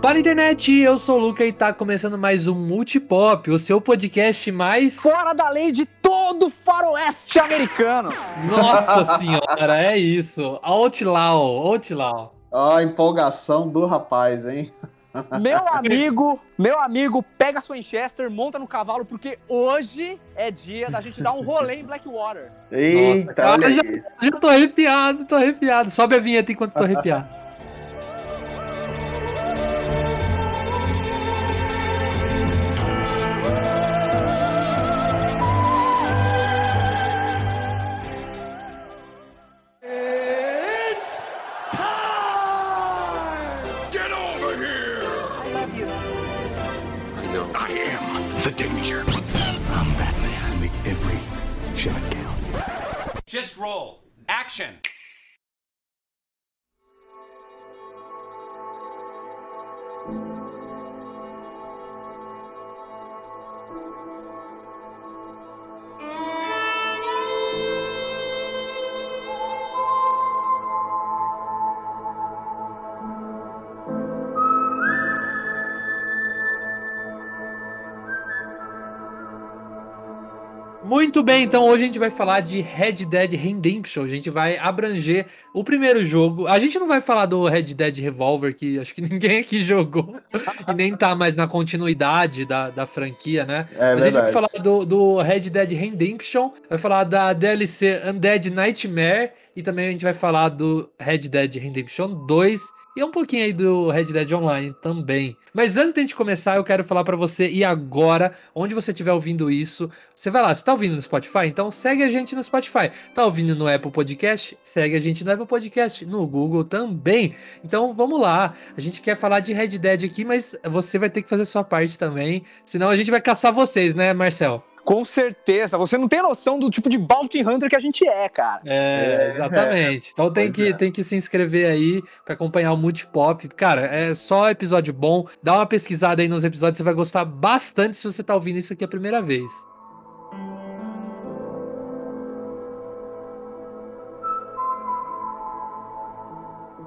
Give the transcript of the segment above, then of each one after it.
Para a internet, eu sou o Luca e tá começando mais um Multipop, o seu podcast mais. Fora da lei de todo faroeste americano! Nossa senhora, é isso. Outlaw, Outlaw. Ó, a empolgação do rapaz, hein? Meu amigo, meu amigo, pega sua Winchester, monta no cavalo, porque hoje é dia da gente dar um rolê em Blackwater. Eita, Nossa, cara, olha já, isso. já tô arrepiado, tô arrepiado. Sobe a vinheta enquanto tô arrepiado. Roll. Action. Muito bem, então hoje a gente vai falar de Red Dead Redemption. A gente vai abranger o primeiro jogo. A gente não vai falar do Red Dead Revolver, que acho que ninguém aqui jogou e nem tá mais na continuidade da, da franquia, né? É Mas a gente vai verdade. falar do, do Red Dead Redemption, vai falar da DLC Undead Nightmare e também a gente vai falar do Red Dead Redemption 2 e um pouquinho aí do Red Dead Online também. Mas antes de a gente começar, eu quero falar pra você e agora, onde você estiver ouvindo isso, você vai lá, você tá ouvindo no Spotify? Então segue a gente no Spotify. Tá ouvindo no Apple Podcast? Segue a gente no Apple Podcast, no Google também. Então vamos lá. A gente quer falar de Red Dead aqui, mas você vai ter que fazer sua parte também, senão a gente vai caçar vocês, né, Marcel? Com certeza, você não tem noção do tipo de bounty hunter que a gente é, cara. É, É, exatamente. Então tem Pois que, é. tem que se inscrever aí pra acompanhar o Multipop. Cara, é só episódio bom. Dá uma pesquisada aí nos episódios, você vai gostar bastante se você tá ouvindo isso aqui a primeira vez.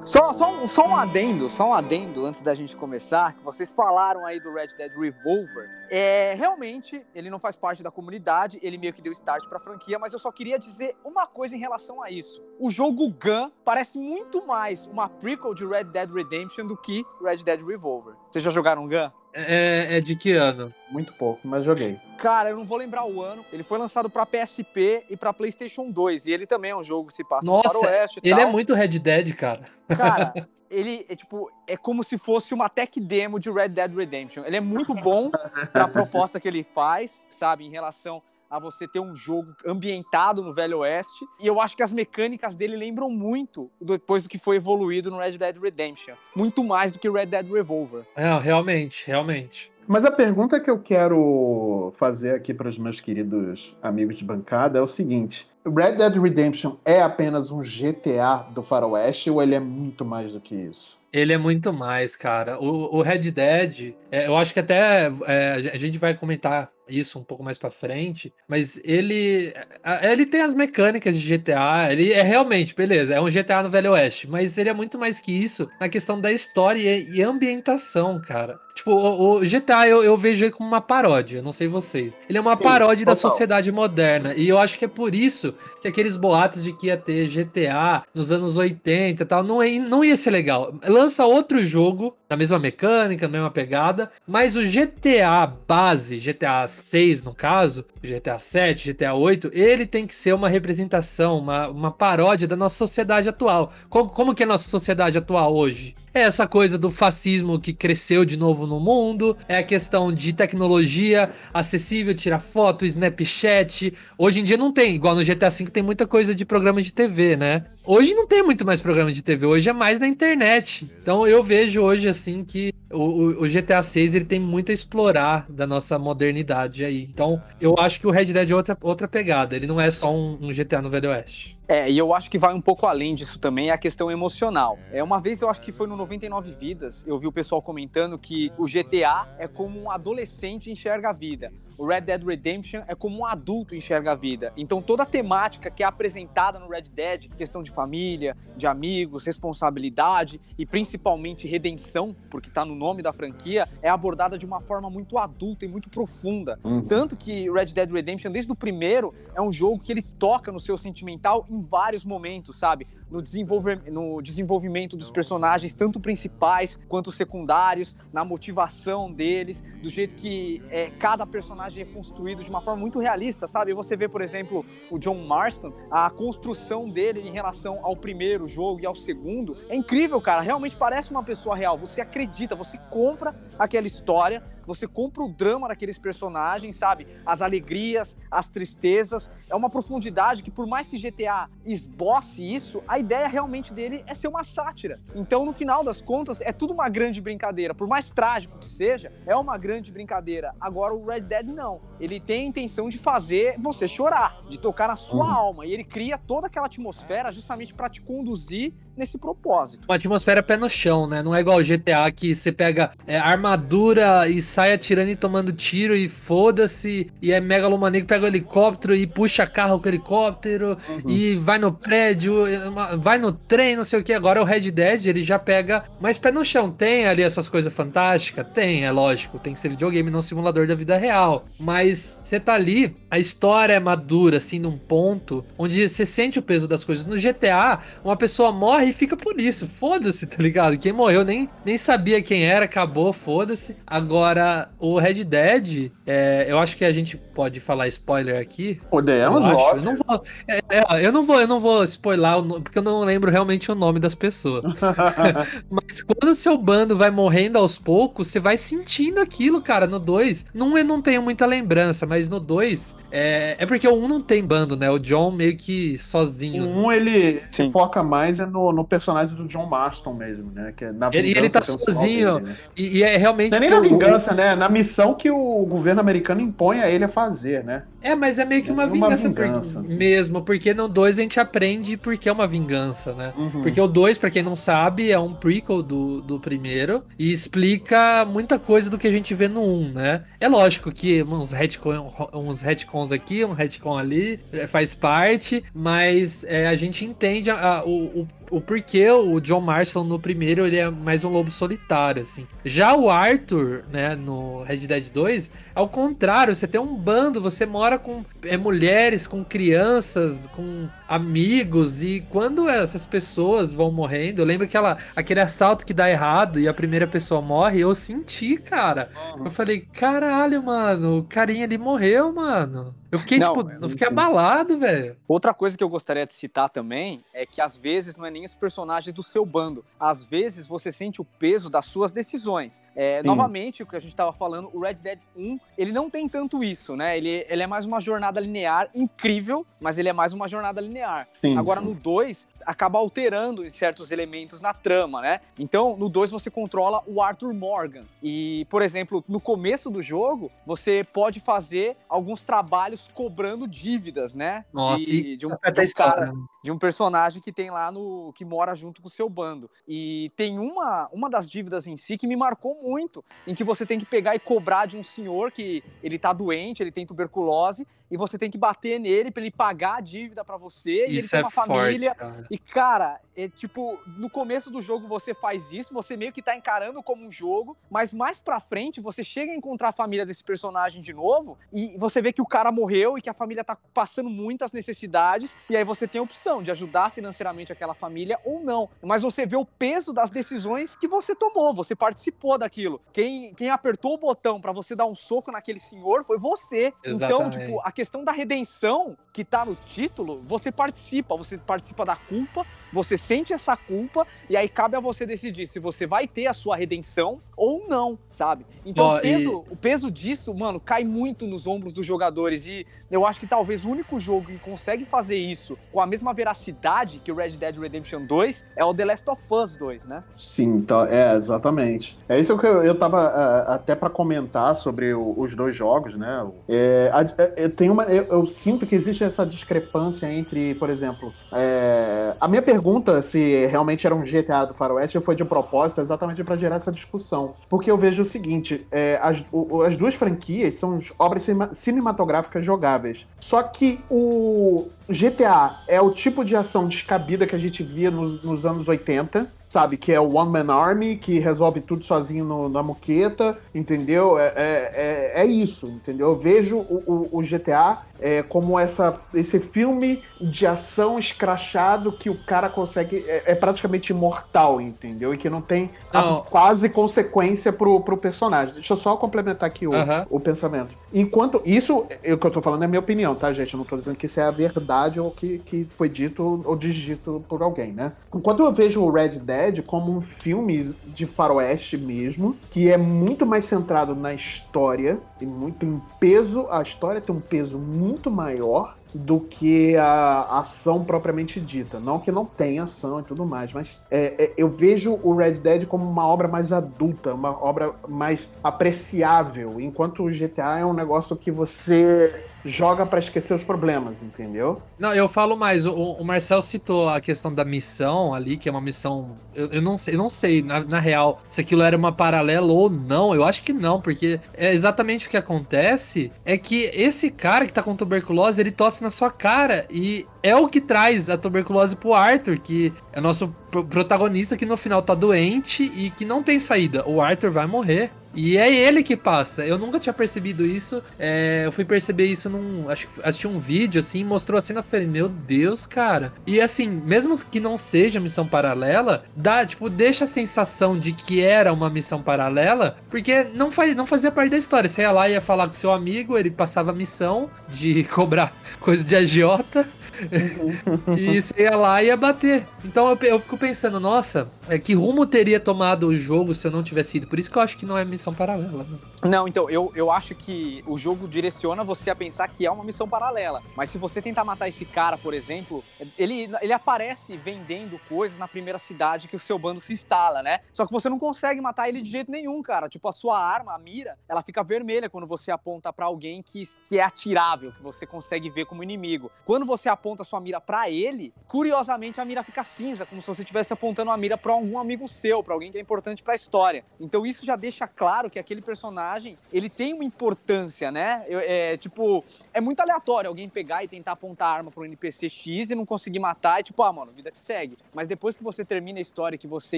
Só, só, só um adendo, só um adendo antes da gente começar, que vocês falaram aí do Red Dead Revolver. É, realmente, ele não faz parte da comunidade, ele meio que deu start pra franquia, mas eu só queria dizer uma coisa em relação a isso. O jogo Gun parece muito mais uma prequel de Red Dead Redemption do que Red Dead Revolver. Vocês já jogaram Gun? É, é de que ano? Muito pouco, mas joguei. Cara, eu não vou lembrar o ano. Ele foi lançado pra PSP e pra PlayStation 2. E ele também é um jogo que se passa Nossa, no faroeste e Ele tal. é muito Red Dead, cara. Cara, ele é tipo, é como se fosse uma tech demo de Red Dead Redemption. Ele é muito bom pra proposta que ele faz, sabe, em relação a você ter um jogo ambientado no Velho Oeste. E eu acho que as mecânicas dele lembram muito depois do que foi evoluído no Red Dead Redemption. Muito mais do que Red Dead Revolver. É, realmente, realmente. Mas a pergunta que eu quero fazer aqui para os meus queridos amigos de bancada é o seguinte: Red Dead Redemption é apenas um GTA do Faroeste ou ele é muito mais do que isso? Ele é muito mais, cara. O, o Red Dead, é, eu acho que até é, a gente vai comentar isso um pouco mais pra frente, mas ele a- ele tem as mecânicas de GTA, ele é realmente, beleza, é um GTA no Velho Oeste, mas ele é muito mais que isso na questão da história e, e ambientação, cara. Tipo, o, o GTA eu, eu vejo ele como uma paródia, não sei vocês. Ele é uma Sim, paródia da total. sociedade moderna, e eu acho que é por isso que aqueles boatos de que ia ter GTA nos anos 80 e tal, não, é, não ia ser legal. Lança outro jogo, na mesma mecânica, na mesma pegada, mas o GTA base, GTA 6 no caso, GTA 7, GTA 8, ele tem que ser uma representação, uma, uma paródia da nossa sociedade atual. Como, como que é a nossa sociedade atual hoje? É essa coisa do fascismo que cresceu de novo no mundo, é a questão de tecnologia acessível, tirar foto, Snapchat. Hoje em dia não tem, igual no GTA V tem muita coisa de programa de TV, né? Hoje não tem muito mais programa de TV, hoje é mais na internet. Então eu vejo hoje assim que o, o- GTA 6 ele tem muito a explorar da nossa modernidade aí. Então eu acho que o Red Dead é outra, outra pegada, ele não é só um, um GTA no Velho Oeste. É, e eu acho que vai um pouco além disso também, a questão emocional. É, uma vez eu acho que foi no 99 Vidas, eu vi o pessoal comentando que o GTA é como um adolescente enxerga a vida. O Red Dead Redemption é como um adulto enxerga a vida. Então toda a temática que é apresentada no Red Dead, questão de família, de amigos, responsabilidade e principalmente redenção, porque tá no nome da franquia, é abordada de uma forma muito adulta e muito profunda. Uhum. Tanto que Red Dead Redemption, desde o primeiro, é um jogo que ele toca no seu sentimental em vários momentos, sabe? No, desenvolver, no desenvolvimento dos personagens, tanto principais quanto secundários, na motivação deles, do jeito que é, cada personagem é construído de uma forma muito realista, sabe? Você vê, por exemplo, o John Marston, a construção dele em relação ao primeiro jogo e ao segundo, é incrível, cara. Realmente parece uma pessoa real. Você acredita, você compra aquela história você compra o drama daqueles personagens, sabe? As alegrias, as tristezas. É uma profundidade que, por mais que GTA esboce isso, a ideia realmente dele é ser uma sátira. Então, no final das contas, é tudo uma grande brincadeira. Por mais trágico que seja, é uma grande brincadeira. Agora, o Red Dead não. Ele tem a intenção de fazer você chorar, de tocar na sua Uhum. alma. E ele cria toda aquela atmosfera justamente para te conduzir nesse propósito. Uma atmosfera pé no chão, né? Não é igual o GTA que você pega é, armadura e sai atirando e tomando tiro e foda-se. E é megalomaníaco, pega o helicóptero e puxa carro com o helicóptero e vai no prédio, uma- vai no trem, não sei o que. Agora o Red Dead, ele já pega mais pé no chão. Tem ali essas coisas fantásticas? Tem, é lógico. Tem que ser videogame, não simulador da vida real. Mas você tá ali, a história é madura, assim, num ponto onde você sente o peso das coisas. No GTA, uma pessoa morre e fica por isso. Foda-se, tá ligado? Quem morreu nem, nem sabia quem era, acabou, foda-se. Agora, o Red Dead, é, eu acho que a gente pode falar spoiler aqui. Podemos, eu, acho. eu não vou. é, é, eu não vou, eu não vou spoiler o porque eu não lembro realmente o nome das pessoas. Mas quando o seu bando vai morrendo aos poucos, você vai sentindo aquilo, cara. No 2, no 1 eu não tenho muita lembrança, mas no 2 é, é porque o 1 não tem bando, né? O John meio que sozinho. Um, ele Sim. se foca mais é no, no personagem do John Marston mesmo, né? Que é na Ele- ele tá sozinho, dele, né? E, e é realmente. Não é nem que na o- vingança, né? Na missão que o governo americano impõe a ele a fazer, né? É, mas é meio que uma É uma vingança, porque- vingança, assim. mesmo, porque no 2 a gente aprende porque é uma vingança, né? Uhum. Porque o 2, pra quem não sabe, é um prequel do, do primeiro e explica muita coisa do que a gente vê no 1, né? É lógico que uns, retcon, uns retcons aqui, um retcon ali, é, faz parte, mas é, a gente entende a- a- o, o, o porquê o John Marston no primeiro ele é mais um lobo solitário, assim. Já o Arthur, né, no Red Dead 2, ao contrário, você tem um bando, você mora com é, mulheres, com crianças, com amigos, e quando essas pessoas vão morrendo, eu lembro aquela, aquele assalto que dá errado e a primeira pessoa morre, eu senti, cara. Eu falei, caralho, mano, o carinha ali morreu, mano. Eu fiquei, Não, tipo, é, eu fiquei abalado, velho. Outra coisa que eu gostaria de citar também é que às vezes não é nem os personagens do seu bando. Às vezes você sente o peso das suas decisões. É, novamente, o que a gente estava falando, o Red Dead 1, ele não tem tanto isso, né? Ele, ele é mais uma jornada linear incrível, mas ele é mais uma jornada linear. Sim, Agora sim. no 2, acaba alterando certos elementos na trama, né? Então, no 2 você controla o Arthur Morgan. E, por exemplo, no começo do jogo, você pode fazer alguns trabalhos cobrando dívidas, né? Nossa, de, de um, Até de um cara, né? de um personagem que tem lá no que mora junto com o seu bando. E tem uma uma das dívidas em si que me marcou muito, em que você tem que pegar e cobrar de um senhor que ele tá doente, ele tem tuberculose e você tem que bater nele pra ele pagar a dívida pra você e ele Isso tem é uma família. E, cara, é tipo, no começo do jogo você faz isso, você meio que tá encarando como um jogo, mas mais pra frente você chega a encontrar a família desse personagem de novo e você vê que o cara morreu e que a família tá passando muitas necessidades, e aí você tem a opção de ajudar financeiramente aquela família ou não. Mas você vê o peso das decisões que você tomou, você participou daquilo. Quem, quem apertou o botão pra você dar um soco naquele senhor foi você. Então, Exatamente. tipo, a questão da redenção que tá no título, você participa, você participa da culpa, você sente essa culpa e aí cabe a você decidir se você vai ter a sua redenção ou não, sabe? Então o, peso, o peso disso, mano, cai muito nos ombros dos jogadores e eu acho que talvez o único jogo que consegue fazer isso com a mesma veracidade que o Red Dead Redemption 2 é o The Last of Us 2, né? Sim, tá, é, exatamente. É isso que eu, eu tava até pra comentar sobre o- os dois jogos, né? É, a- é, eu, tenho uma, eu, eu sinto que existe essa discrepância entre, por exemplo, é, a minha pergunta se realmente era um GTA do Faroeste foi de propósito exatamente pra gerar essa discussão. Porque eu vejo o seguinte: é, as, o- as duas franquias são obras cinema- cinematográficas jogáveis. Só que o GTA é o tipo de ação descabida que a gente via nos, nos anos 80. sabe? Que é o One Man Army, que resolve tudo sozinho no, na moqueta, entendeu? É, é, é, é isso, entendeu? Eu vejo o, o, o GTA é, como essa, esse filme de ação escrachado que o cara consegue. É, é praticamente imortal, entendeu? E que não tem a, quase consequência pro, pro personagem. Deixa eu só complementar aqui o, o pensamento. Enquanto. Isso, o que eu tô falando é minha opinião, tá, gente? Eu não tô dizendo que isso é a verdade ou que, que foi dito ou desdito por alguém, né? Enquanto eu vejo o Red Dead como um filme de faroeste mesmo, que é muito mais centrado na história, e muito em peso, a história tem um peso muito maior do que a ação propriamente dita. Não que não tenha ação e tudo mais, mas é, é, eu vejo o Red Dead como uma obra mais adulta, uma obra mais apreciável, enquanto o GTA é um negócio que você joga para esquecer os problemas, entendeu? Não, eu falo mais. O, o, Marcel citou a questão da missão ali, que é uma missão. Eu, eu não, eu não sei, na, na, real, se aquilo era uma paralela ou não. Eu acho que não, porque é exatamente o que acontece é que esse cara que tá com tuberculose, ele tosse na sua cara e é o que traz a tuberculose pro Arthur, que é o nosso protagonista que no final tá doente e que não tem saída. O Arthur vai morrer. E é ele que passa. Eu nunca tinha percebido isso. É, eu fui perceber isso num. Acho que assisti um vídeo assim, mostrou a cena. Eu falei, meu Deus, cara. E assim, mesmo que não seja missão paralela, dá, tipo, deixa a sensação de que era uma missão paralela, porque não, faz, não fazia parte da história. Você ia lá e ia falar com seu amigo, ele passava a missão de cobrar coisa de agiota. e você ia lá e ia bater. Então eu, eu fico pensando, nossa, é, que rumo teria tomado o jogo se eu não tivesse ido? Por isso que eu acho que não é missão paralela. Né? Não, então, eu, eu acho que o jogo direciona você a pensar que é uma missão paralela. Mas se você tentar matar esse cara, por exemplo, ele, ele aparece vendendo coisas na primeira cidade que o seu bando se instala, né? Só que você não consegue matar ele de jeito nenhum, cara. Tipo, a sua arma, a mira, ela fica vermelha quando você aponta para alguém que, que é atirável, que você consegue ver como inimigo. Quando você aponta sua mira para ele, curiosamente a mira fica cinza, como se você estivesse apontando a mira para algum amigo seu, para alguém que é importante para a história. Então isso já deixa claro que aquele personagem, ele tem uma importância, né? É, tipo, é muito aleatório alguém pegar e tentar apontar arma pro NPC X e não conseguir matar e tipo, ah, mano, vida que segue. Mas depois que você termina a história que você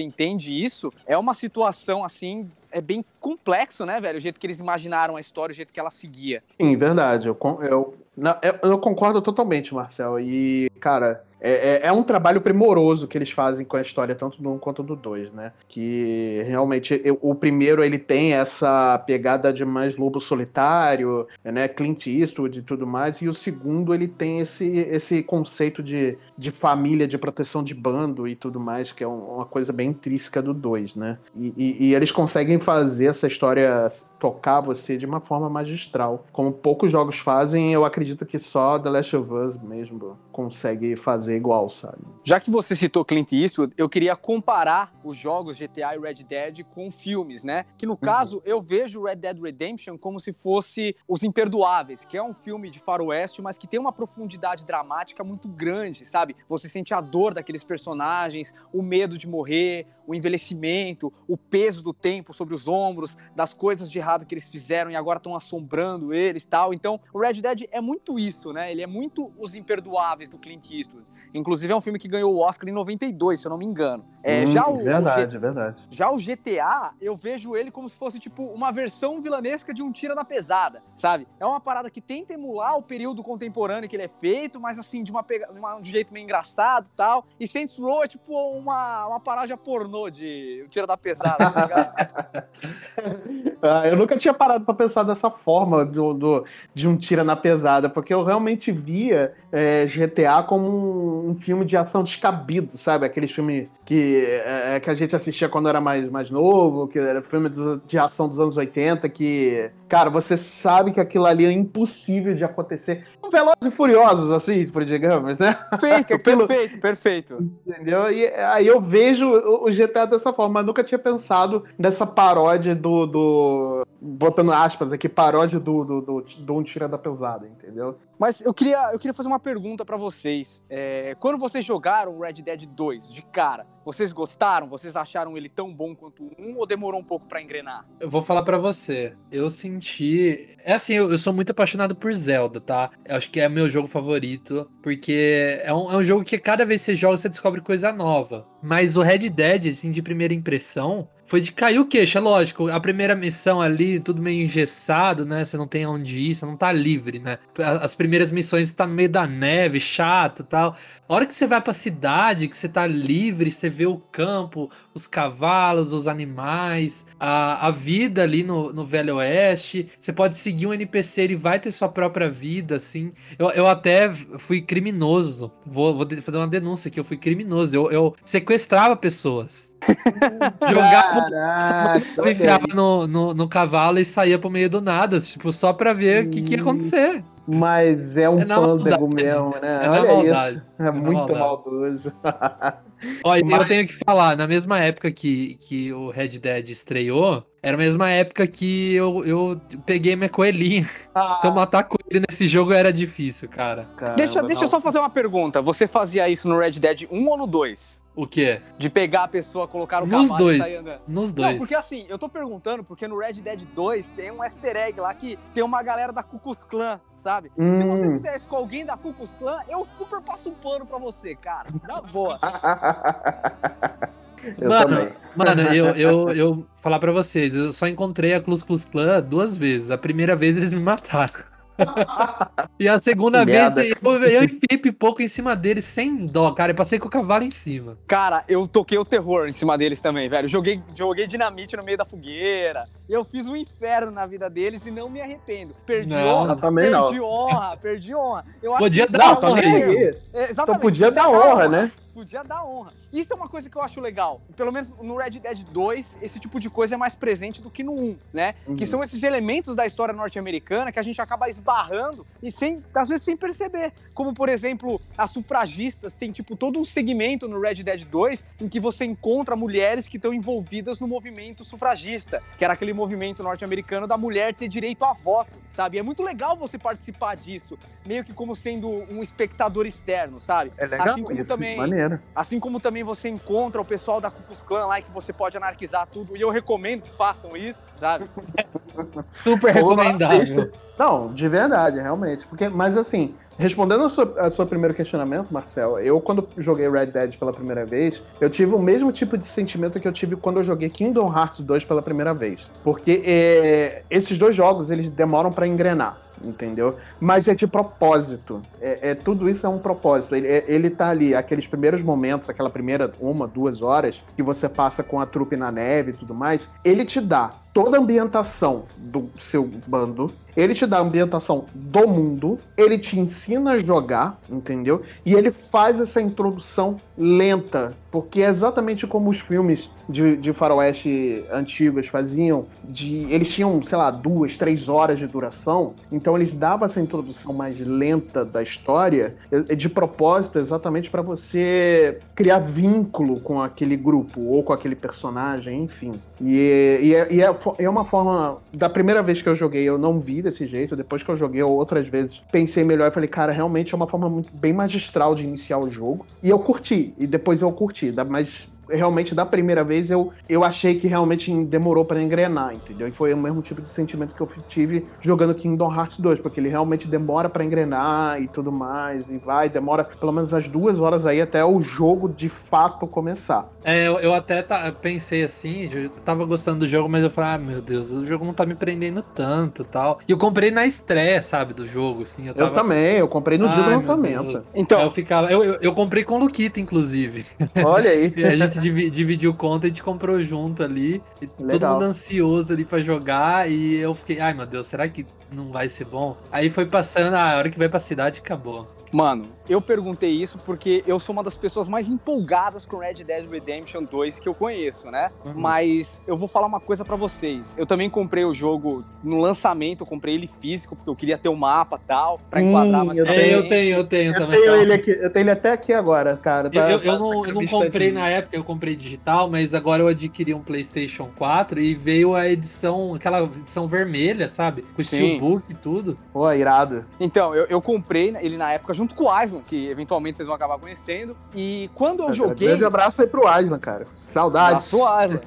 entende isso, é uma situação assim é bem complexo, né, velho? O jeito que eles imaginaram a história, o jeito que ela seguia. Sim, verdade. Eu, eu, eu concordo totalmente, Marcel. E, cara, é, é, é, um trabalho primoroso que eles fazem com a história, tanto do 1 quanto do 2, né? Que realmente eu, o primeiro ele tem essa pegada de mais lobo solitário, né? Clint Eastwood e tudo mais, e o segundo ele tem esse, esse conceito de, de família, de proteção de bando e tudo mais, que é uma coisa bem intrínseca do 2, né? E, e, e eles conseguem fazer essa história tocar você de uma forma magistral. Como poucos jogos fazem, eu acredito que só The Last of Us mesmo consegue fazer igual, sabe? Já que você citou Clint Eastwood, eu queria comparar os jogos GTA e Red Dead com filmes, né? Que no uhum. caso, eu vejo Red Dead Redemption como se fosse Os Imperdoáveis, que é um filme de faroeste, mas que tem uma profundidade dramática muito grande, sabe? Você sente a dor daqueles personagens, o medo de morrer, o envelhecimento, o peso do tempo sobre os ombros, das coisas de errado que eles fizeram e agora estão assombrando eles tal. Então, o Red Dead é muito isso, né? Ele é muito Os Imperdoáveis do Clint Eastwood. Inclusive é um filme que ganhou o Oscar em 92, se eu não me engano. É, hum, já o, verdade, o G... verdade. Já o GTA, eu vejo ele como se fosse tipo uma versão vilanesca de um tira na pesada, sabe? É uma parada que tenta emular o período contemporâneo que ele é feito, mas assim, de, uma de um jeito meio engraçado e tal. E Saints Row é tipo uma, uma parádia pornô de um tira da pesada, tá ah, eu nunca tinha parado para pensar dessa forma do, do, de um tira na pesada, porque eu realmente via é, GTA como um, um, filme de ação descabido, sabe? Aqueles filmes que, é, é, que a gente assistia quando era mais, mais novo, que era filme de, de ação dos anos 80, que, cara, você sabe que aquilo ali é impossível de acontecer. Velozes e Furiosos, assim, por digamos, né? Perfeito, aquilo... perfeito, perfeito. Entendeu? E aí eu vejo o GTA dessa forma, mas nunca tinha pensado nessa paródia do, do botando aspas aqui, paródia do, do, do, do Um Tira da Pesada, entendeu? Mas eu queria, eu queria fazer uma pergunta para vocês. É, quando vocês jogaram Red Dead 2 de cara, Vocês gostaram? Vocês acharam ele tão bom quanto 1 ou demorou um pouco pra engrenar? Eu vou falar pra você. Eu senti. É assim, eu, eu sou muito apaixonado por Zelda, tá? Eu acho que é meu jogo favorito. Porque é um, é um jogo que cada vez que você joga, você descobre coisa nova. Mas o Red Dead, assim, de primeira impressão, foi de cair o queixo, é lógico. A primeira missão ali, tudo meio engessado, né? Você não tem onde ir, você não tá livre, né? As primeiras missões tá no meio da neve, chato tal. A hora que você vai pra cidade, que você tá livre, você vê o campo, os cavalos, os animais, a, a vida ali no, no Velho Oeste. Você pode seguir um NPC, ele vai ter sua própria vida, assim. Eu, eu até fui criminoso. Vou, vou fazer uma denúncia aqui, eu fui criminoso. Eu, eu sequestrava pessoas. Jogava, Caraca, enfiava no, no, no cavalo e saía pro meio do nada, tipo, só pra ver o que, que ia acontecer. Mas é um É pândego mesmo, né? É na Olha maldade. isso. É, na muito maldoso. Ó, e eu Mas- tenho que falar, na mesma época que, que o Red Dead estreou, era a mesma época que eu, eu peguei minha coelhinha. Então matar coelho nesse jogo era difícil, cara. Caramba, deixa deixa eu só fazer uma pergunta. Você fazia isso no Red Dead 1 ou no 2? O quê? De pegar a pessoa, colocar no Nos cavalo e dois. sair andando? Nos Não, dois. porque assim, eu tô perguntando porque no Red Dead 2 tem um easter egg lá que tem uma galera da Ku Klux Klan, sabe? Se Hum. você fizer isso com alguém da Ku Klux Klan, eu super passo um pano pra você, cara. Na boa. eu Mano, também. Mano, eu, eu, eu falar pra vocês, eu só encontrei a Klux Klan duas vezes. A primeira vez eles me mataram. E a segunda vez eu, eu enfiei pipoco em cima deles sem dó, cara. Eu passei com o cavalo em cima. Cara, eu toquei o terror em cima deles também, velho. Joguei, joguei dinamite no meio da fogueira. Eu fiz um inferno na vida deles e não me arrependo. Perdi Não, honra. também não. perdi honra, perdi honra. Eu acho Podia que dar Não, honra aí. É, Então exatamente, podia dar honra, né? Podia dar honra. Isso é uma coisa que eu acho legal. Pelo menos no Red Dead 2, esse tipo de coisa é mais presente do que no 1, né? Que Uhum. são esses elementos da história norte-americana que a gente acaba esbarrando e sem, às vezes sem perceber. Como, por exemplo, as sufragistas. Tem, tipo, todo um segmento no Red Dead 2 em que você encontra mulheres que estão envolvidas no movimento sufragista, que era aquele movimento norte-americano da mulher ter direito a voto, sabe? E é muito legal você participar disso, meio que como sendo um espectador externo, sabe? É legal Assim como isso, também- maneiro. Assim como também você encontra o pessoal da Ku Klux Klan lá que você pode anarquizar tudo. E eu recomendo que façam isso, sabe? Super recomendável. Não, de verdade, realmente. Porque, mas assim, respondendo ao seu, ao seu primeiro questionamento, Marcel, eu quando joguei Red Dead pela primeira vez, eu tive o mesmo tipo de sentimento que eu tive quando eu joguei Kingdom Hearts 2 pela primeira vez. Porque é, esses dois jogos, eles demoram pra engrenar. Entendeu? Mas é de propósito. É, é- tudo isso é um propósito. Ele, é- ele tá ali, aqueles primeiros momentos, aquela primeira uma, duas horas que você passa com a trupe na neve e tudo mais, ele te dá toda a ambientação do seu bando, ele te dá a ambientação do mundo, ele te ensina a jogar, entendeu? E ele faz essa introdução lenta, porque é exatamente como os filmes de, de faroeste antigos faziam, de eles tinham, sei lá, duas, três horas de duração, então eles davam essa introdução mais lenta da história, de propósito, exatamente para você criar vínculo com aquele grupo ou com aquele personagem, enfim. E, e é, e é é uma forma. Da primeira vez que eu joguei, eu não vi desse jeito. Depois que eu joguei outras vezes, pensei melhor e falei, cara, realmente é uma forma muito, bem magistral de iniciar o jogo. E eu curti. E depois eu curti. Mas realmente, da primeira vez, eu, eu achei que realmente demorou pra engrenar, entendeu? E foi o mesmo tipo de sentimento que eu tive jogando Kingdom Hearts 2, porque ele realmente demora pra engrenar e tudo mais. E vai, demora pelo menos as duas horas aí até o jogo de fato começar. É, eu, eu até tá- pensei assim, eu tava gostando do jogo, mas eu falei, ah, meu Deus, o jogo não tá me prendendo tanto tal. E eu comprei na estreia, sabe, do jogo, assim. Eu, Eu tava... também, eu comprei no dia do Ai, meu lançamento. Então, eu ficava. Eu, eu, eu comprei com o Luquita, inclusive. Olha aí. E a gente divi- dividiu conta e a gente comprou junto ali. E todo mundo ansioso ali pra jogar. E eu fiquei, ai meu Deus, será que não vai ser bom? Aí foi passando, ah, a hora que vai pra cidade acabou. mano, eu perguntei isso porque eu sou uma das pessoas mais empolgadas com Red Dead Redemption 2 que eu conheço, né? Uhum. Mas eu vou falar uma coisa pra vocês. Eu também comprei o jogo no lançamento, eu comprei ele físico, porque eu queria ter o mapa e tal, pra Sim, enquadrar mais eu tenho- eu tenho, eu tenho Eu também. tenho ele aqui, eu tenho ele até aqui agora, cara. Eu, Tá- eu- eu tá não, aqui eu não comprei na época, eu comprei digital, mas agora eu adquiri um PlayStation 4 e veio a edição, aquela edição vermelha, sabe? Com Sim. steelbook e tudo. Pô, irado. Então, eu, eu comprei ele na época junto com o Island, que eventualmente vocês vão acabar conhecendo. E quando eu joguei. Grande abraço aí pro Island, cara. Saudades. Abraço, Island.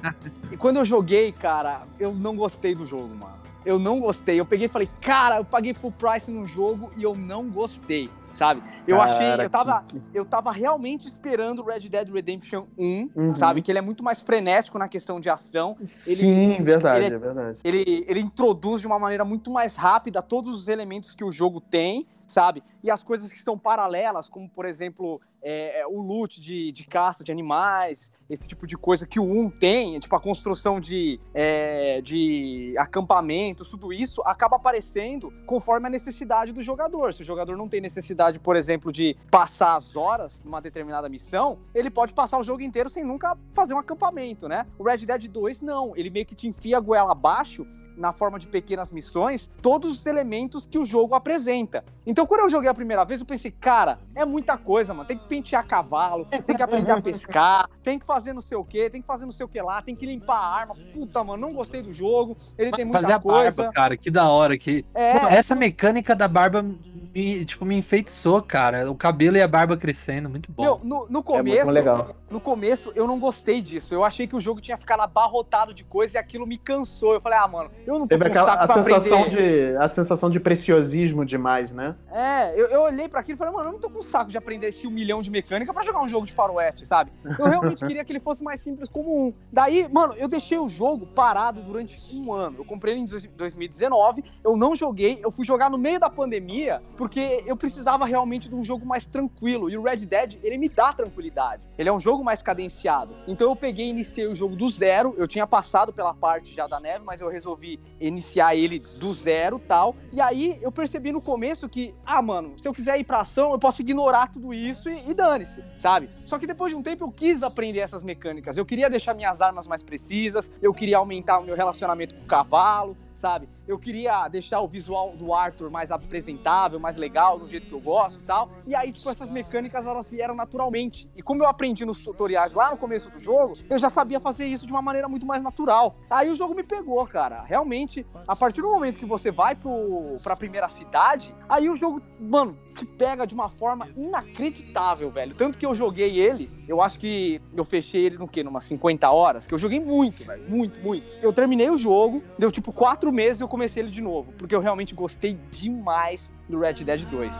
e quando eu joguei, cara, eu não gostei do jogo, mano. Eu não gostei. Eu peguei e falei, cara, eu paguei full price no jogo e eu não gostei, sabe? Eu Cara, achei, eu tava, que- eu tava realmente esperando Red Dead Redemption 1, Uhum. sabe? Que ele é muito mais frenético na questão de ação. Sim, verdade, ele é- é verdade. Ele, ele introduz de uma maneira muito mais rápida todos os elementos que o jogo tem, sabe? E as coisas que estão paralelas, como, por exemplo, é, o loot de, de caça de animais, esse tipo de coisa que o 1 tem, tipo a construção de, é, de acampamentos, tudo isso acaba aparecendo conforme a necessidade do jogador. Se o jogador não tem necessidade, por exemplo, de passar as horas numa determinada missão, ele pode passar o jogo inteiro sem nunca fazer um acampamento, né? O Red Dead 2, não. Ele meio que te enfia a goela abaixo na forma de pequenas missões, todos os elementos que o jogo apresenta. Então, quando eu joguei a primeira vez, eu pensei, cara, é muita coisa, mano. Tem que pentear cavalo, tem que aprender a pescar, tem que fazer não sei o que, tem que fazer não sei o que lá, tem que limpar a arma. Puta, mano, não gostei do jogo. Ele tem muita Fazer a coisa. barba, cara, que da hora. Que... É, Pô, essa mecânica da barba me, tipo, me enfeitiçou, cara. O cabelo e a barba crescendo, muito bom. meu, no, no É começo, muito legal. No começo eu não gostei disso. Eu achei que o jogo tinha ficado abarrotado de coisa e aquilo me cansou. Eu falei, ah, mano, eu não tô Teve aquela a sensação, aprender. de, a sensação de preciosismo demais, né? É, eu, eu olhei pra aquilo e falei, mano, eu não tô com saco de aprender esse um milhão de mecânica pra jogar um jogo de faroeste, sabe? Eu realmente queria que ele fosse mais simples como um. Daí, mano, eu deixei o jogo parado durante um ano. Eu comprei ele em dois- 2019, eu não joguei, eu fui jogar no meio da pandemia, porque eu precisava realmente de um jogo mais tranquilo. E o Red Dead, ele me dá tranquilidade. Ele é um jogo mais cadenciado. Então eu peguei e iniciei o jogo do zero. Eu tinha passado pela parte já da neve, mas eu resolvi iniciar ele do zero tal. E aí eu percebi no começo que, ah, mano, se eu quiser ir pra ação, eu posso ignorar tudo isso e, e dane-se, sabe? Só que depois de um tempo eu quis aprender essas mecânicas. Eu queria deixar minhas armas mais precisas, eu queria aumentar o meu relacionamento com o cavalo, sabe? Eu queria deixar o visual do Arthur mais apresentável, mais legal, do jeito que eu gosto e tal. E aí, tipo, essas mecânicas elas vieram naturalmente. E como eu aprendi nos tutoriais lá no começo do jogo, eu já sabia fazer isso de uma maneira muito mais natural. Aí o jogo me pegou, cara. Realmente, a partir do momento que você vai pro, pra primeira cidade, aí o jogo, mano, te pega de uma forma inacreditável, velho. Tanto que eu joguei ele, eu acho que eu fechei ele no quê? Numas 50 horas? Que eu joguei muito, velho. Muito, muito. Eu terminei o jogo, deu tipo quatro meses e eu comecei ele de novo. Porque eu realmente gostei demais do Red Dead 2.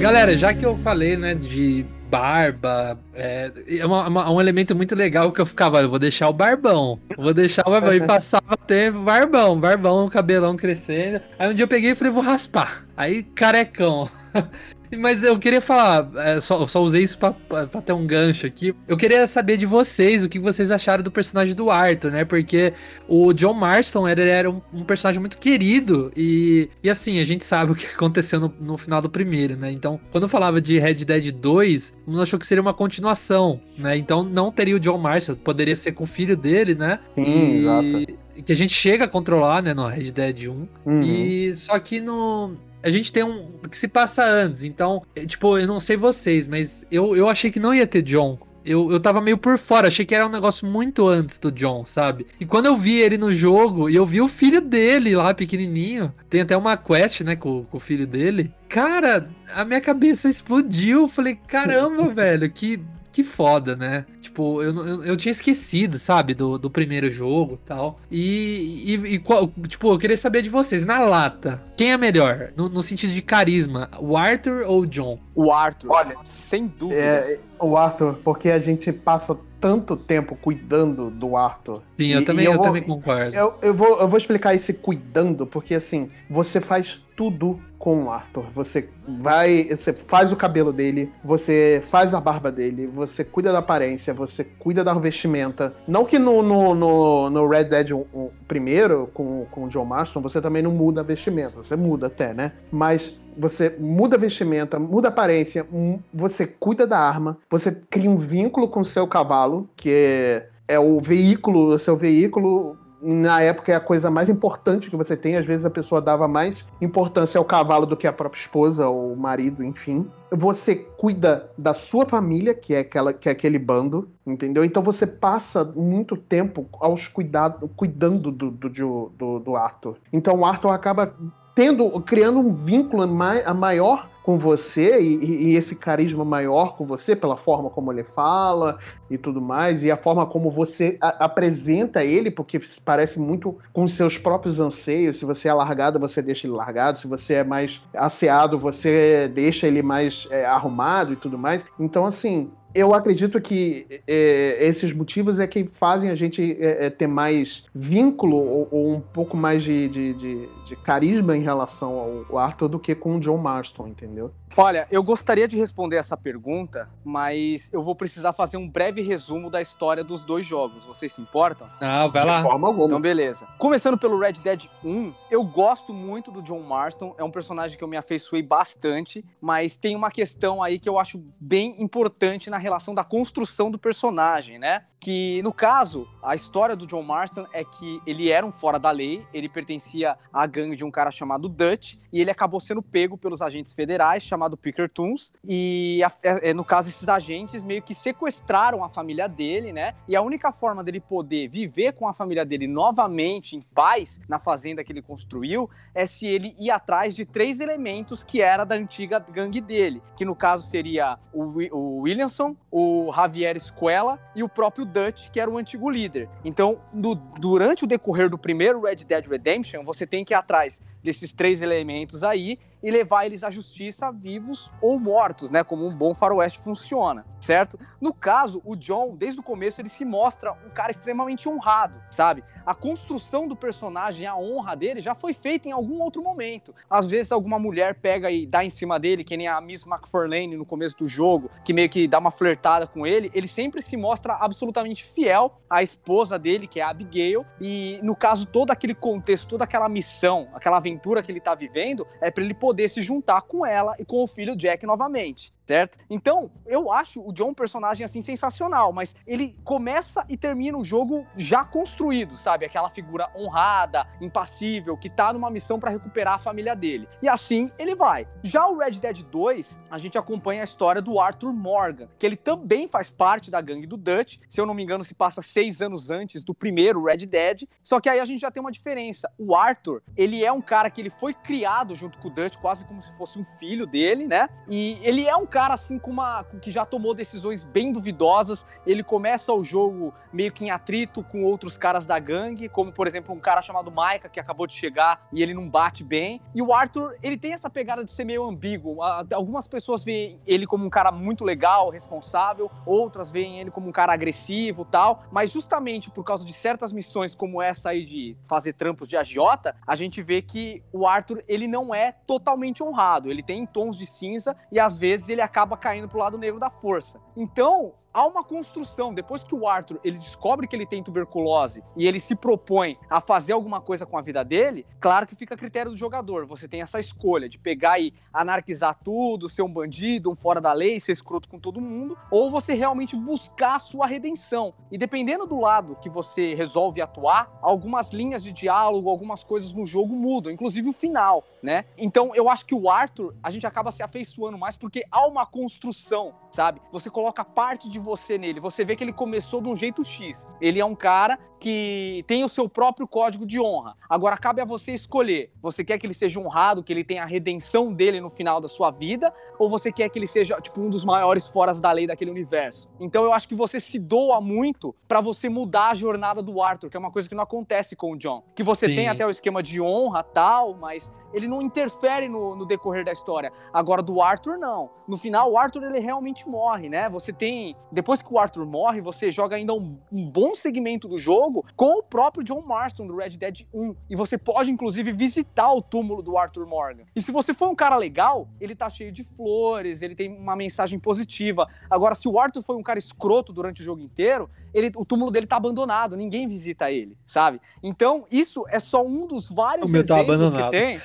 Galera, já que eu falei, né, de barba, é, é uma- uma- um elemento muito legal que eu ficava, eu vou deixar o barbão, vou deixar o barbão, e passava tempo, barbão, barbão, cabelão crescendo, aí um dia eu peguei e falei, vou raspar, aí carecão. Mas eu queria falar, é, só, eu só usei isso pra, pra pra ter um gancho aqui. Eu queria saber de vocês o que vocês acharam do personagem do Arthur, né? Porque o John Marston ele era um, um personagem muito querido e, e assim, a gente sabe o que aconteceu no, no final do primeiro, né? Então, quando eu falava de Red Dead 2, não achou que seria uma continuação, né? Então não teria o John Marston, poderia ser com o filho dele, né? Sim, e, exato. que a gente chega a controlar, né, no Red Dead 1. Uhum. E só que no. A gente tem um. que se passa antes. Então, é, tipo, eu não sei vocês, mas eu, eu achei que não ia ter John. Eu, eu tava meio por fora, achei que era um negócio muito antes do John, sabe? E quando eu vi ele no jogo, e eu vi o filho dele lá, pequenininho, tem até uma quest, né, com, com o filho dele. Cara, a minha cabeça explodiu. Falei, caramba, velho, que, que foda, né? Tipo, eu, não- eu, eu tinha esquecido, sabe, do, do primeiro jogo e tal. E, e, e qual- tipo, eu queria saber de vocês, na lata, quem é melhor? No, no sentido de carisma, o Arthur ou o John? O Arthur, Olha, sem dúvida. É, o Arthur, porque a gente passa tanto tempo cuidando do Arthur. Sim, eu E- também, e eu eu vou- também concordo. Eu, eu, vou, eu vou explicar esse cuidando, porque assim, você faz tudo com o Arthur. Você vai, você faz o cabelo dele, você faz a barba dele, você cuida da aparência, você cuida da vestimenta. Não que no, no, no, no Red Dead o, o primeiro, com, com o John Marston, você também não muda a vestimenta. Você muda até, né? Mas você muda a vestimenta, muda a aparência, hum, você cuida da arma, você cria um vínculo com o seu cavalo, que é, é o veículo, o seu veículo na época é a coisa mais importante que você tem. Às vezes a pessoa dava mais importância ao cavalo do que a própria esposa ou marido, enfim. Você cuida da sua família, que é, aquela, que é aquele bando, entendeu? Então você passa muito tempo aos cuidado, cuidando do, do, do, do Arthur. Então o Arthur acaba tendo, criando um vínculo mai, maior com você e, e, esse carisma maior com você pela forma como ele fala e tudo mais e a forma como você a, apresenta ele porque parece muito com seus próprios anseios. Se você é largado você deixa ele largado. Se você é mais asseado você deixa ele mais é, arrumado e tudo mais. Então assim eu acredito que é, esses motivos é que fazem a gente é, é, ter mais vínculo ou, ou um pouco mais de, de, de, de, carisma em relação ao Arthur do que com o John Marston, entendeu? Olha, eu gostaria de responder essa pergunta, mas eu vou precisar fazer um breve resumo da história dos dois jogos. Vocês se importam? Ah, vai de lá. Forma alguma. Então, beleza. Começando pelo Red Dead 1, eu gosto muito do John Marston. É um personagem que eu me afeiçoei bastante, mas tem uma questão aí que eu acho bem importante na relação da construção do personagem, né? Que, no caso, a história do John Marston é que ele era um fora da lei, ele pertencia à gangue de um cara chamado Dutch, e ele acabou sendo pego pelos agentes federais, chamados chamado Pickertons, e é, é, no caso esses agentes meio que sequestraram a família dele, né? E a única forma dele poder viver com a família dele novamente em paz na fazenda que ele construiu é se ele ir atrás de três elementos que era da antiga gangue dele, que no caso seria o, o Williamson, o Javier Escuela e o próprio Dutch, que era o antigo líder. Então, no, durante o decorrer do primeiro Red Dead Redemption, você tem que ir atrás desses três elementos aí e levar eles à justiça vivos ou mortos, né? Como um bom faroeste funciona, certo? No caso, o John, desde o começo, ele se mostra um cara extremamente honrado, sabe? A construção do personagem, a honra dele já foi feita em algum outro momento. Às vezes alguma mulher pega e dá em cima dele, que nem a Miss McFarlane no começo do jogo, que meio que dá uma flertada com ele, ele sempre se mostra absolutamente fiel à esposa dele, que é a Abigail, e no caso todo aquele contexto, toda aquela missão, aquela aventura que ele tá vivendo, é para ele poder poder se juntar com ela e com o filho Jack novamente certo? Então, eu acho o John um personagem assim sensacional, mas ele começa e termina o jogo já construído, sabe? Aquela figura honrada, impassível, que tá numa missão para recuperar a família dele. E assim ele vai. Já o Red Dead 2, a gente acompanha a história do Arthur Morgan, que ele também faz parte da gangue do Dutch. Se eu não me engano, se passa seis anos antes do primeiro Red Dead. Só que aí a gente já tem uma diferença. O Arthur, ele é um cara que ele foi criado junto com o Dutch, quase como se fosse um filho dele, né? E ele é um cara assim com uma que já tomou decisões bem duvidosas. Ele começa o jogo meio que em atrito com outros caras da gangue, como por exemplo um cara chamado Maika que acabou de chegar e ele não bate bem. E o Arthur, ele tem essa pegada de ser meio ambíguo. Algumas pessoas veem ele como um cara muito legal, responsável, outras veem ele como um cara agressivo, tal, mas justamente por causa de certas missões como essa aí de fazer trampos de agiota, a gente vê que o Arthur, ele não é totalmente honrado. Ele tem tons de cinza e às vezes ele acaba caindo pro lado negro da força. Então, há uma construção. Depois que o Arthur ele descobre que ele tem tuberculose e ele se propõe a fazer alguma coisa com a vida dele, claro que fica a critério do jogador. Você tem essa escolha de pegar e anarquizar tudo, ser um bandido, um fora da lei, ser escroto com todo mundo, ou você realmente buscar a sua redenção. E dependendo do lado que você resolve atuar, algumas linhas de diálogo, algumas coisas no jogo mudam, inclusive o final, né? Então eu acho que o Arthur, a gente acaba se afeiçoando mais porque há uma construção, sabe? Você coloca parte de você nele. Você vê que ele começou de um jeito X. Ele é um cara que tem o seu próprio código de honra. Agora cabe a você escolher. Você quer que ele seja honrado, que ele tenha a redenção dele no final da sua vida, ou você quer que ele seja tipo um dos maiores foras da lei daquele universo? Então eu acho que você se doa muito para você mudar a jornada do Arthur, que é uma coisa que não acontece com o John. Que você Sim. tem até o esquema de honra tal, mas ele não interfere no, no, decorrer da história. Agora, do Arthur, não. No final, o Arthur, ele realmente morre, né? Você tem... Depois que o Arthur morre, você joga ainda um, um bom segmento do jogo com o próprio John Marston, do Red Dead 1. E você pode, inclusive, visitar o túmulo do Arthur Morgan. E se você for um cara legal, ele tá cheio de flores, ele tem uma mensagem positiva. Agora, se o Arthur foi um cara escroto durante o jogo inteiro, ele, o túmulo dele tá abandonado, ninguém visita ele, sabe? Então, isso é só um dos vários o meu tá abandonado. que tem.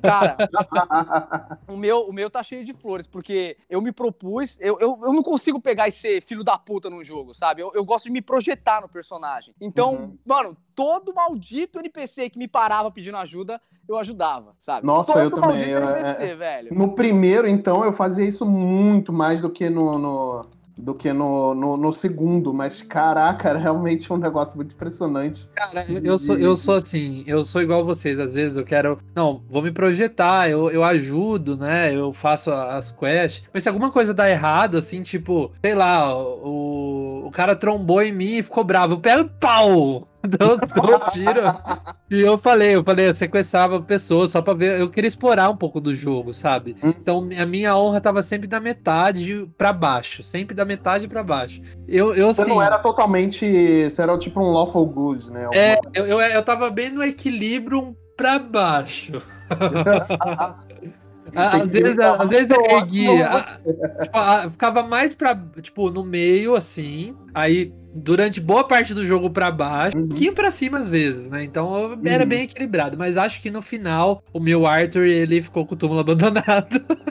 Cara, o, meu, o meu tá cheio de flores, porque eu me propus, eu, eu, eu não consigo pegar e ser filho da puta num jogo, sabe? Eu, eu gosto de me projetar no personagem. Então, Uhum. mano, todo maldito NPC que me parava pedindo ajuda, eu ajudava, sabe? Nossa, todo eu também, maldito eu- NPC, velho. No primeiro, então, eu fazia isso muito mais do que no. no- do que no, no, no segundo, mas caraca, era realmente um negócio muito impressionante. Cara, eu, sou, eu sou assim, eu sou igual vocês. Às vezes eu quero. Não, vou me projetar, eu, eu ajudo, né? Eu faço as quests. Mas se alguma coisa dá errado, assim, tipo, sei lá, o, o cara trombou em mim e ficou bravo. Eu pego pau! Dou, dou um tiro. E eu falei, eu falei, eu sequestrava pessoas só pra ver. Eu queria explorar um pouco do jogo, sabe? Hum. Então a minha honra tava sempre da metade pra baixo. Sempre da metade pra baixo. Eu, eu Você assim. não era totalmente. Você era tipo um lawful good, né? É, eu, eu, eu tava bem no equilíbrio pra baixo. Às vezes, às vezes eu erguia. tipo, ficava mais pra, tipo, no meio, assim. Aí, durante boa parte do jogo pra baixo, Uhum. um pouquinho pra cima às vezes, né? Então era Uhum. bem equilibrado. Mas acho que no final, o meu Arthur, ele ficou com o túmulo abandonado.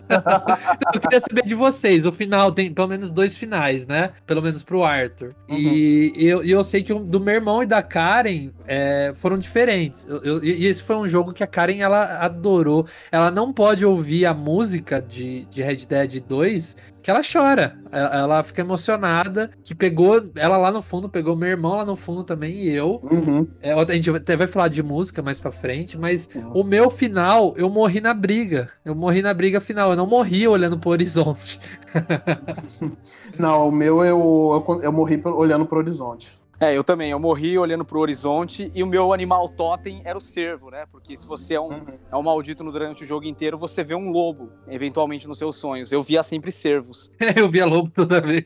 Então, eu queria saber de vocês. O final tem pelo menos dois finais, né? Pelo menos pro Arthur. E eu, eu sei que do meu irmão e da Karen é, foram diferentes. Eu- eu- e esse foi um jogo que a Karen ela adorou. Ela não pode ouvir a música de, de Red Dead 2 que ela chora. Ela, fica emocionada. Que pegou ela lá no fundo, pegou meu irmão lá no fundo também e eu. Uhum. É, a gente até vai falar de música mais pra frente, mas Uhum. o meu final, eu morri na briga. Eu morri na briga final. Eu não morri olhando pro horizonte. Não, o meu eu, eu, eu morri olhando pro horizonte. É, eu também. Eu morri olhando pro horizonte e o meu animal totem era o cervo, né? Porque se você é um, é um maldito no- durante o jogo inteiro, você vê um lobo, eventualmente, nos seus sonhos. Eu via sempre cervos. eu via lobo toda vez.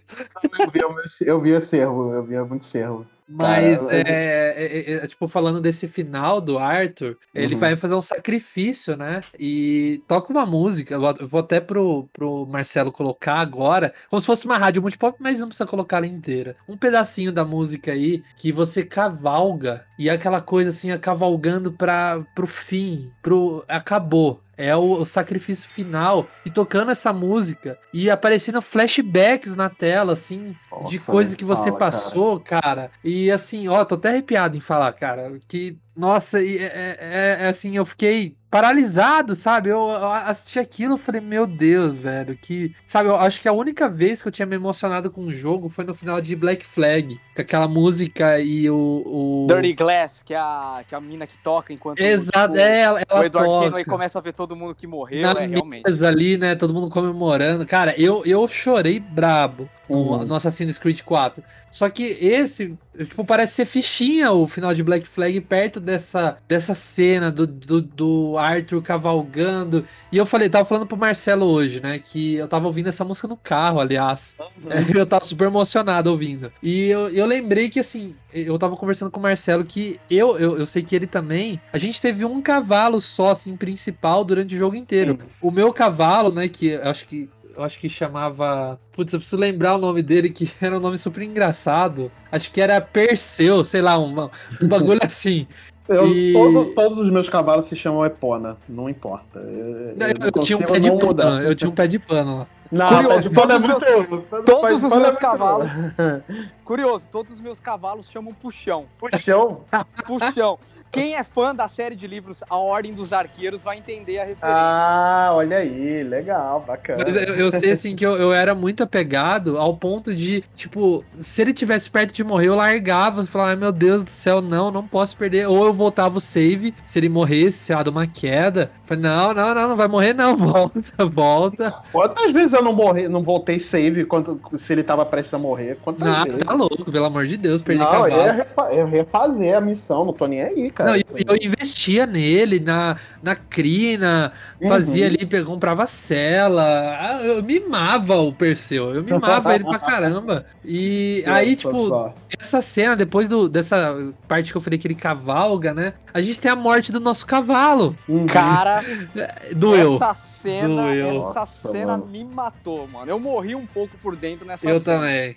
Eu via, eu via cervo, eu via muito cervo. Mas, Cara, é, é- é- é, tipo, falando desse final do Arthur, ele Uhum. vai fazer um sacrifício, né? E toca uma música. Eu vou- até pro, pro Marcelo colocar agora, como se fosse uma rádio multipop, mas não precisa colocar ela inteira. Um pedacinho da música aí que você cavalga e é aquela coisa assim, cavalgando para pro fim, pro. Acabou. É o, o sacrifício final. E tocando essa música e aparecendo flashbacks na tela, assim, de Nossa, coisas nem que você fala, cara. passou, cara. E assim, ó, tô até arrepiado em falar, cara. Que, nossa, e é, é- é assim, eu fiquei paralisado, sabe? Eu, eu assisti aquilo e falei, meu Deus, velho, que. Sabe, eu acho que a única vez que eu tinha me emocionado com o jogo foi no final de Black Flag, com aquela música e o. o... Dirty Glass, que é a, que é a mina que toca enquanto Exato, o, é, ela, o ela Edward toca. Kenway começa a ver todo mundo que morreu, na é realmente. ali, né? Todo mundo comemorando. Cara, eu, eu chorei brabo no, Uhum. no Assassin's Creed 4. Só que esse, tipo, parece ser fichinha o final de Black Flag perto dessa, dessa cena do, do, do Arthur cavalgando. E eu falei, tava falando pro Marcelo hoje, né? Que eu tava ouvindo essa música no carro, aliás. É, eu tava super emocionado ouvindo. E eu, eu lembrei que, assim, eu tava conversando com o Marcelo que eu, eu, eu sei que ele também. A gente teve um cavalo só, assim, principal durante o jogo inteiro. O meu cavalo, né, que eu acho que. Eu acho que chamava. Putz, eu preciso lembrar o nome dele, que era um nome super engraçado. Acho que era Perseu, sei lá, um, um bagulho assim. Eu- E- todo- todos os meus cavalos se chamam Epona, não importa. Eu, Eu, eu eu tinha um pé de pano, eu tinha um pé de pano lá. Não, Curioso, é todos muito. pé Todos os é meus cavalos. Curioso, todos os meus cavalos chamam Puxão. Puxão. Puxão. Quem é fã da série de livros A Ordem dos Arqueiros vai entender a referência. Ah, olha aí, legal, bacana. Mas eu, eu sei assim que eu, eu era muito apegado ao ponto de, tipo, se ele tivesse perto de morrer, eu largava, falava, ai meu Deus do céu, não, não posso perder. Ou eu voltava o save, se ele morresse, sei lá, de uma queda. Falei, não, não, não, não vai morrer, não, volta, volta. Quantas vezes eu não morri, não voltei save quando, se ele tava prestes a morrer? Quantas Não, vezes? tá louco, pelo amor de Deus, perder não, cavalo. eu ia, refa- eu ia refazer a missão, não tô nem aí, cara. Não, e eu, investia nele, na, na crina, fazia Uhum. ali, pe- comprava cela. Ah, Eu mimava o Perseu, eu mimava ele pra caramba. E aí, Nossa, tipo, só. essa cena, depois do, dessa parte que eu falei que ele cavalga, né? A gente tem a morte do nosso cavalo. Uhum. Cara, Doeu. essa cena, Doeu. essa Nossa, cena mano. me matou, mano. Eu morri um pouco por dentro nessa Eu cena. também.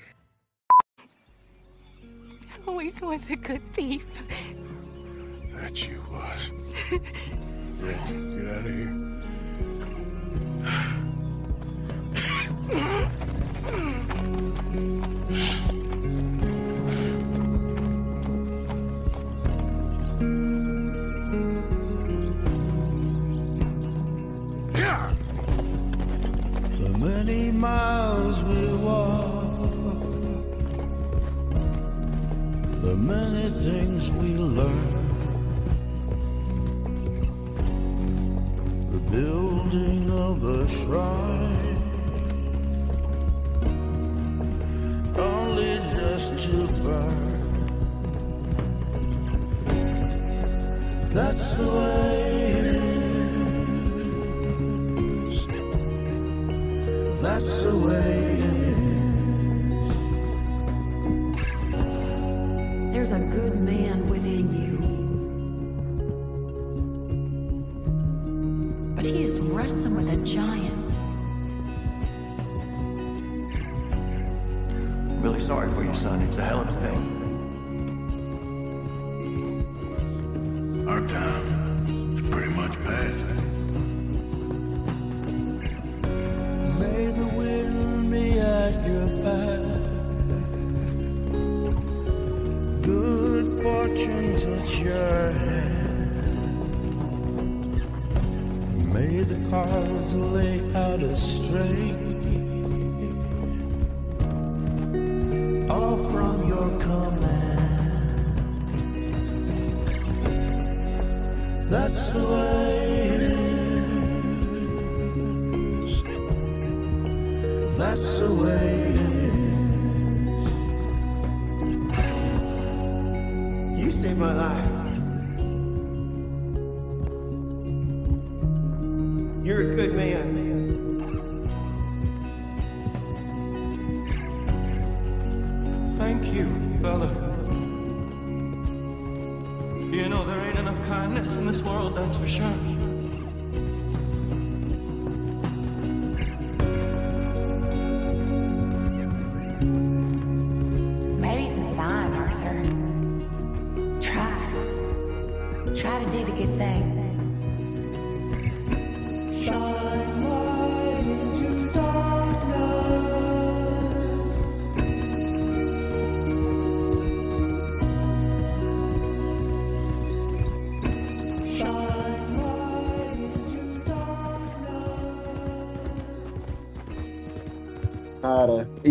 always was a good thief. That you was. Get out of here. My life. You're a good man. Thank you, fella. You know, there ain't enough kindness in this world, that's for sure.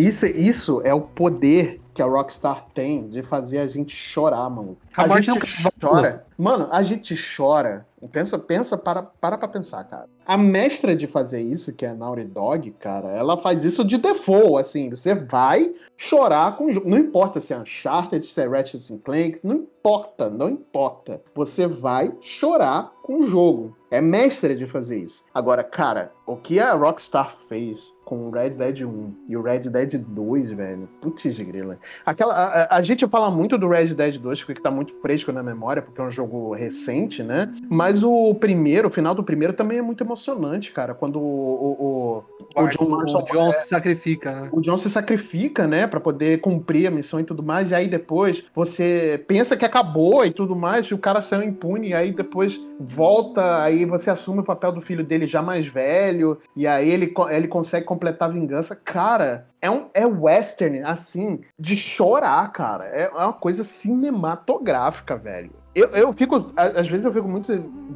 Isso, isso é o poder que a Rockstar tem de fazer a gente chorar, mano. A A, gente cavalo. chora. Mano, a gente chora. Pensa, pensa, para, para pra pensar, cara. A mestra de fazer isso, que é a Naughty Dog, cara, ela faz isso de default, assim. Você vai chorar com o jogo. Não importa se é Uncharted, se é Ratchet Clank, não importa, não importa. Você vai chorar com o jogo. É mestra de fazer isso. Agora, cara, o que a Rockstar fez com o Red Dead 1 e o Red Dead 2, velho. Putz, grila. Aquela, a, a- gente fala muito do Red Dead 2, porque tá muito fresco na memória, porque é um jogo recente, né? Mas o primeiro, o final do primeiro também é muito emocionante, cara. Quando o, o, o, o John John se sacrifica, né? o John se sacrifica, né, Pra poder cumprir a missão e tudo mais, e aí depois você pensa que acabou e tudo mais, e o cara saiu impune, e aí depois volta, aí você assume o papel do filho dele já mais velho, e aí ele, ele consegue completar a vingança. Cara, é um é western, assim, de chorar, cara. É é uma coisa cinematográfica, velho. Eu, eu fico, às vezes eu fico muito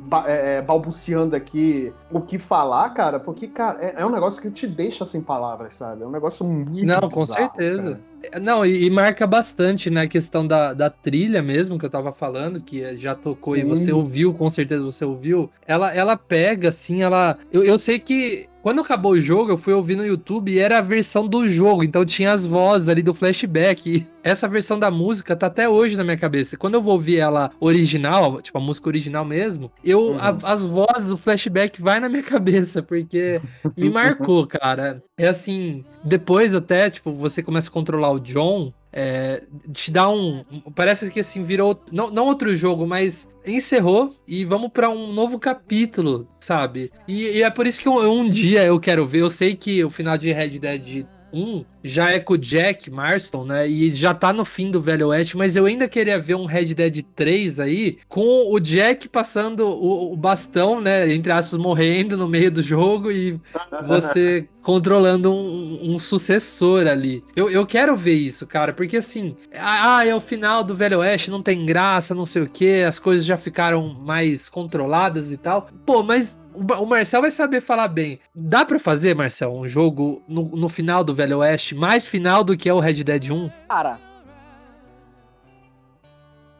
ba- é, é, balbuciando aqui o que falar, cara, porque, cara, é, é um negócio que te deixa sem palavras, sabe? É um negócio muito Não, com bizarro, certeza. cara. É, Não, e, e marca bastante, né, a questão da, da trilha mesmo, que eu tava falando, que já tocou e Sim. você ouviu, com certeza você ouviu. Ela, ela pega, assim, ela. Eu, eu sei que quando acabou o jogo, eu fui ouvir no YouTube e era a versão do jogo, então tinha as vozes ali do flashback. E essa versão da música tá até hoje na minha cabeça. Quando eu vou ouvir ela original, tipo a música original mesmo, eu Uhum. a- as vozes do flashback vai na minha cabeça, porque me marcou, cara. É assim, depois até, tipo, você começa a controlar o John, é, te dá um. Parece que assim, virou. Não, não outro jogo, mas encerrou e vamos pra um novo capítulo, sabe? E, e é por isso que um dia eu quero ver. Eu sei que o final de Red Dead 1 já é com o Jack Marston, né? E já tá no fim do Velho Oeste, mas eu ainda queria ver um Red Dead 3 aí com o Jack passando o, o bastão, né? Entre aspas, morrendo no meio do jogo e você controlando um, um sucessor ali. Eu, eu quero ver isso, cara, porque assim, ah, é o final do Velho Oeste, não tem graça, não sei o que, as coisas já ficaram mais controladas e tal. Pô, mas o Marcel vai saber falar bem. Dá pra fazer, Marcel, um jogo no, no final do Velho Oeste, mais final do que é o Red Dead 1? Cara,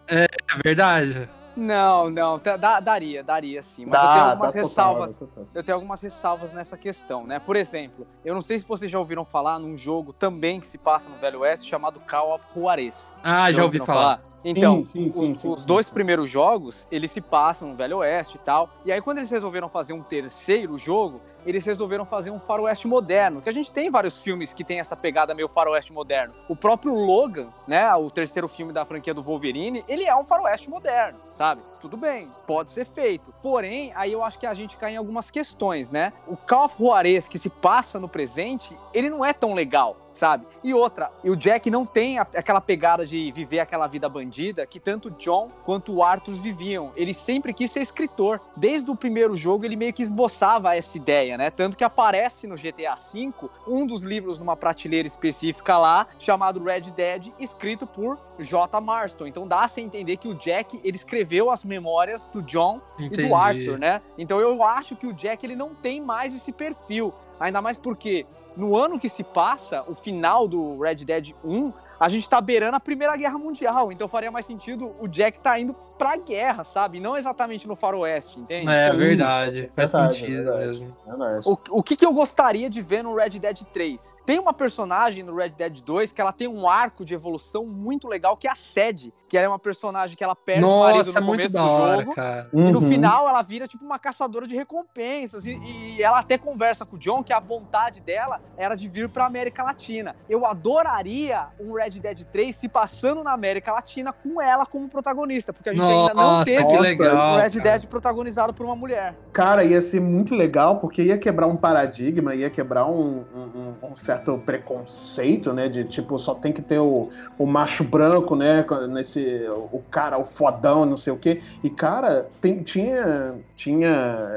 É verdade. Não, não, tá- dá- daria, daria sim. Mas Dá, eu tenho algumas ressalvas. total. Eu tenho algumas ressalvas nessa questão, né? Por exemplo, eu não sei se vocês já ouviram falar num jogo também que se passa no Velho Oeste chamado Call of Juarez. Ah, já ouvi ouviram falar. Então, Sim, sim, os, sim, os dois primeiros jogos, eles se passam no Velho Oeste e tal. E aí, quando eles resolveram fazer um terceiro jogo, eles resolveram fazer um faroeste moderno. Que a gente tem vários filmes que tem essa pegada meio faroeste moderno. O próprio Logan, né, o terceiro filme da franquia do Wolverine, ele é um faroeste moderno, sabe? Tudo bem, pode ser feito. Porém, aí eu acho que a gente cai em algumas questões, né? O Call of Juarez que se passa no presente, ele não é tão legal, sabe? E outra, e o Jack não tem a- aquela pegada de viver aquela vida bandida que tanto John quanto o Arthur viviam. Ele sempre quis ser escritor. Desde o primeiro jogo, ele meio que esboçava essa ideia, né? Tanto que aparece no GTA V um dos livros numa prateleira específica lá, chamado Red Dead, escrito por J. Marston. Então dá-se a entender que o Jack, ele escreveu as memórias do John e Entendi. do Arthur, né? Então eu acho que o Jack ele não tem mais esse perfil. Ainda mais porque no ano que se passa, o final do Red Dead 1, a gente tá beirando a Primeira Guerra Mundial. Então faria mais sentido o Jack tá indo pra guerra, sabe? Não exatamente no faroeste, entende? É verdade. Faz Verdade, sentido verdade. mesmo. Verdade. O, o que, que eu gostaria de ver no Red Dead 3? Tem uma personagem no Red Dead 2 que ela tem um arco de evolução muito legal, que é a Sed, que ela é uma personagem que ela perde o marido Nossa, no muito começo da do hora, jogo. cara. E no Uhum. final ela vira tipo uma caçadora de recompensas. E, e ela até conversa com o John que a vontade dela era de vir pra América Latina. Eu adoraria um Red Dead 3 se passando na América Latina com ela como protagonista, porque a gente ainda não Nossa, teve que legal. um Red cara. Dead protagonizado por uma mulher. Cara, ia ser muito legal, porque ia quebrar um paradigma, ia quebrar um, um- um certo preconceito, né? De tipo, só tem que ter o, o macho branco, né? Nesse, o cara, o fodão, não sei o quê. E, cara, tem- tinha, tinha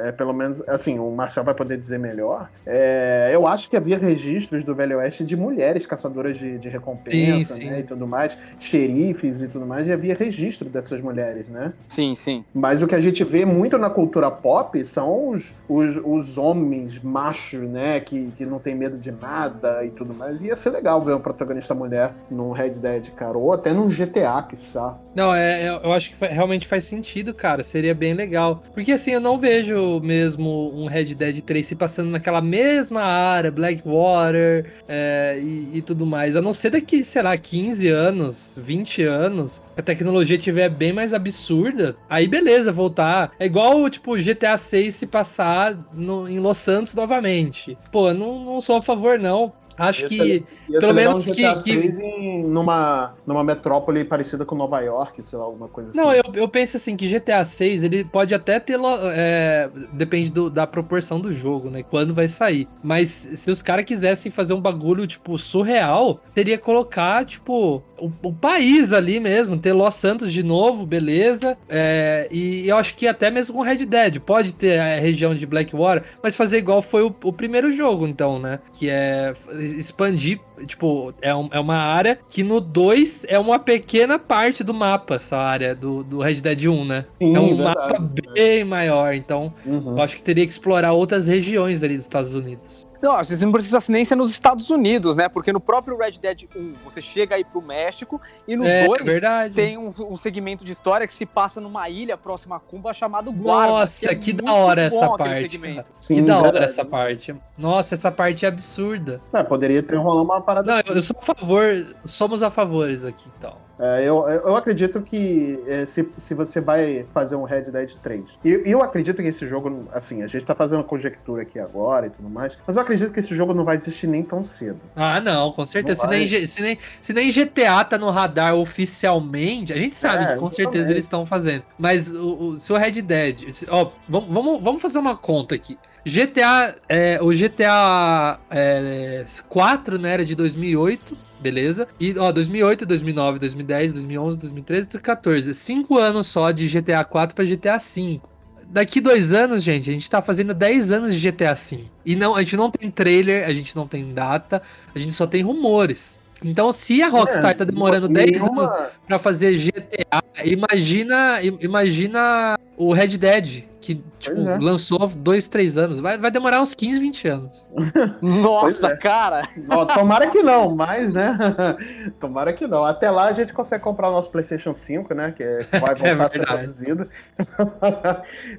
é, pelo menos, assim, o Marcel vai poder dizer melhor. é, eu acho que havia registros do Velho Oeste de mulheres caçadoras de, de recompensa, Sim, sim. né? E tudo mais, xerifes e tudo mais, e havia registro dessas mulheres, né? Sim, sim. Mas o que a gente vê muito na cultura pop são os, os, os homens machos, né? Que, que não tem medo de nada e tudo mais. Ia ser legal ver uma protagonista mulher num Red Dead, cara. Ou até num GTA, quiçá. Não, é, é- eu acho que realmente faz sentido, cara. Seria bem legal. Porque assim, eu não vejo mesmo um Red Dead 3 se passando naquela mesma área, Blackwater é, e, e tudo mais. A não ser daqui, sei lá, 15 anos, 20 anos, que a tecnologia estiver bem mais absurda. Aí beleza, voltar. É igual, tipo, GTA 6 se passar no- em Los Santos novamente. Pô, não, não sou a favor, não. Acho que. Ia Pelo ser menos um GTA que- que- 6 em, numa, numa metrópole parecida com Nova York, sei lá, alguma coisa Não, assim. eu, eu penso assim que GTA 6 ele pode até ter. é, depende do- da proporção do jogo, né? Quando vai sair. Mas se os caras quisessem fazer um bagulho, tipo, surreal, teria que colocar, tipo, o, o país ali mesmo, ter Los Santos de novo, beleza. É, e eu acho que até mesmo com Red Dead, pode ter a região de Blackwater, mas fazer igual foi o, o primeiro jogo, então, né? Que é expandir, tipo, é, um- é uma área que no 2 é uma pequena parte do mapa, essa área do, do Red Dead 1, né? Sim, é um verdade. mapa bem maior, então Uhum. eu acho que teria que explorar outras regiões ali dos Estados Unidos. Não, às vezes não precisa nem ser nos Estados Unidos, né? Porque no próprio Red Dead 1, você chega aí pro México e no é, 2 verdade. tem um, um segmento de história que se passa numa ilha próxima a Cuba chamado Guarda. Nossa, é que, da hora essa parte. Sim, que da hora verdade. essa parte. Nossa, essa parte é absurda. É, poderia ter rolado uma parada Não, assim. eu sou a favor, somos a favores aqui, então. É, eu, eu acredito que é, se, se você vai fazer um Red Dead 3, e eu, eu acredito que esse jogo, assim, a gente tá fazendo conjectura aqui agora e tudo mais, mas eu acredito que esse jogo não vai existir nem tão cedo. Ah, não, com certeza. Se nem, se, nem, se nem GTA tá no radar oficialmente, a gente sabe É, que com certeza eles estão fazendo. Mas o, o, se o Red Dead. Ó, vamos, vamos, vamos fazer uma conta aqui. GTA. É, o GTA é, 4, né, era de 2008. Beleza? E, ó, 2008, 2009, 2010, 2011, 2013, 2014. Cinco anos só de GTA 4 pra GTA 5. Daqui dois anos, gente, a gente tá fazendo 10 anos de GTA V. E não, a gente não tem trailer, a gente não tem data, a gente só tem rumores. Então, se a Rockstar É, tá demorando nenhuma- 10 anos pra fazer GTA, imagina, im- imagina o Red Dead, que tipo, é. lançou dois, três anos. Vai, vai demorar uns 15, 20 anos. Nossa, é. cara. Ó, tomara que não, mas, né? tomara que não. Até lá a gente consegue comprar o nosso PlayStation 5, né? Que vai voltar a ser produzido.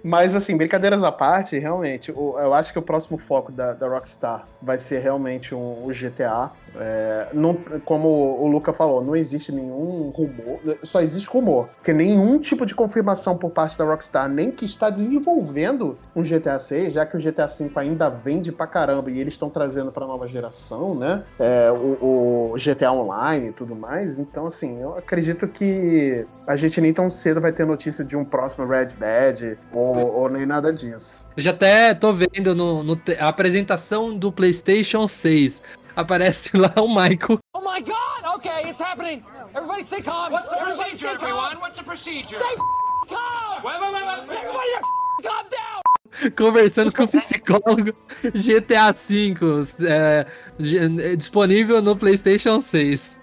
mas, assim, brincadeiras à parte, realmente, eu acho que o próximo foco da, da Rockstar vai ser realmente um, o GTA. É, não- como o Luca falou, não existe nenhum rumor, só existe rumor, porque nenhum tipo de confirmação por parte da Rockstar, nem que está desenvolvendo um GTA 6, já que o GTA 5 ainda vende pra caramba e eles estão trazendo pra nova geração, né? É, o, o GTA Online e tudo mais. Então, assim, eu acredito que a gente nem tão cedo vai ter notícia de um próximo Red Dead ou, ou nem nada disso. Eu já até tô vendo no, no a apresentação do PlayStation 6. Aparece lá o Michael. Oh my god! Okay, it's happening! Everybody stay calm! What's the procedure, everyone? What's the procedure? Stay calm! Wait, wait, wait, wait! Everybody calm down! conversando com o psicólogo GTA V, é, disponível no PlayStation 6.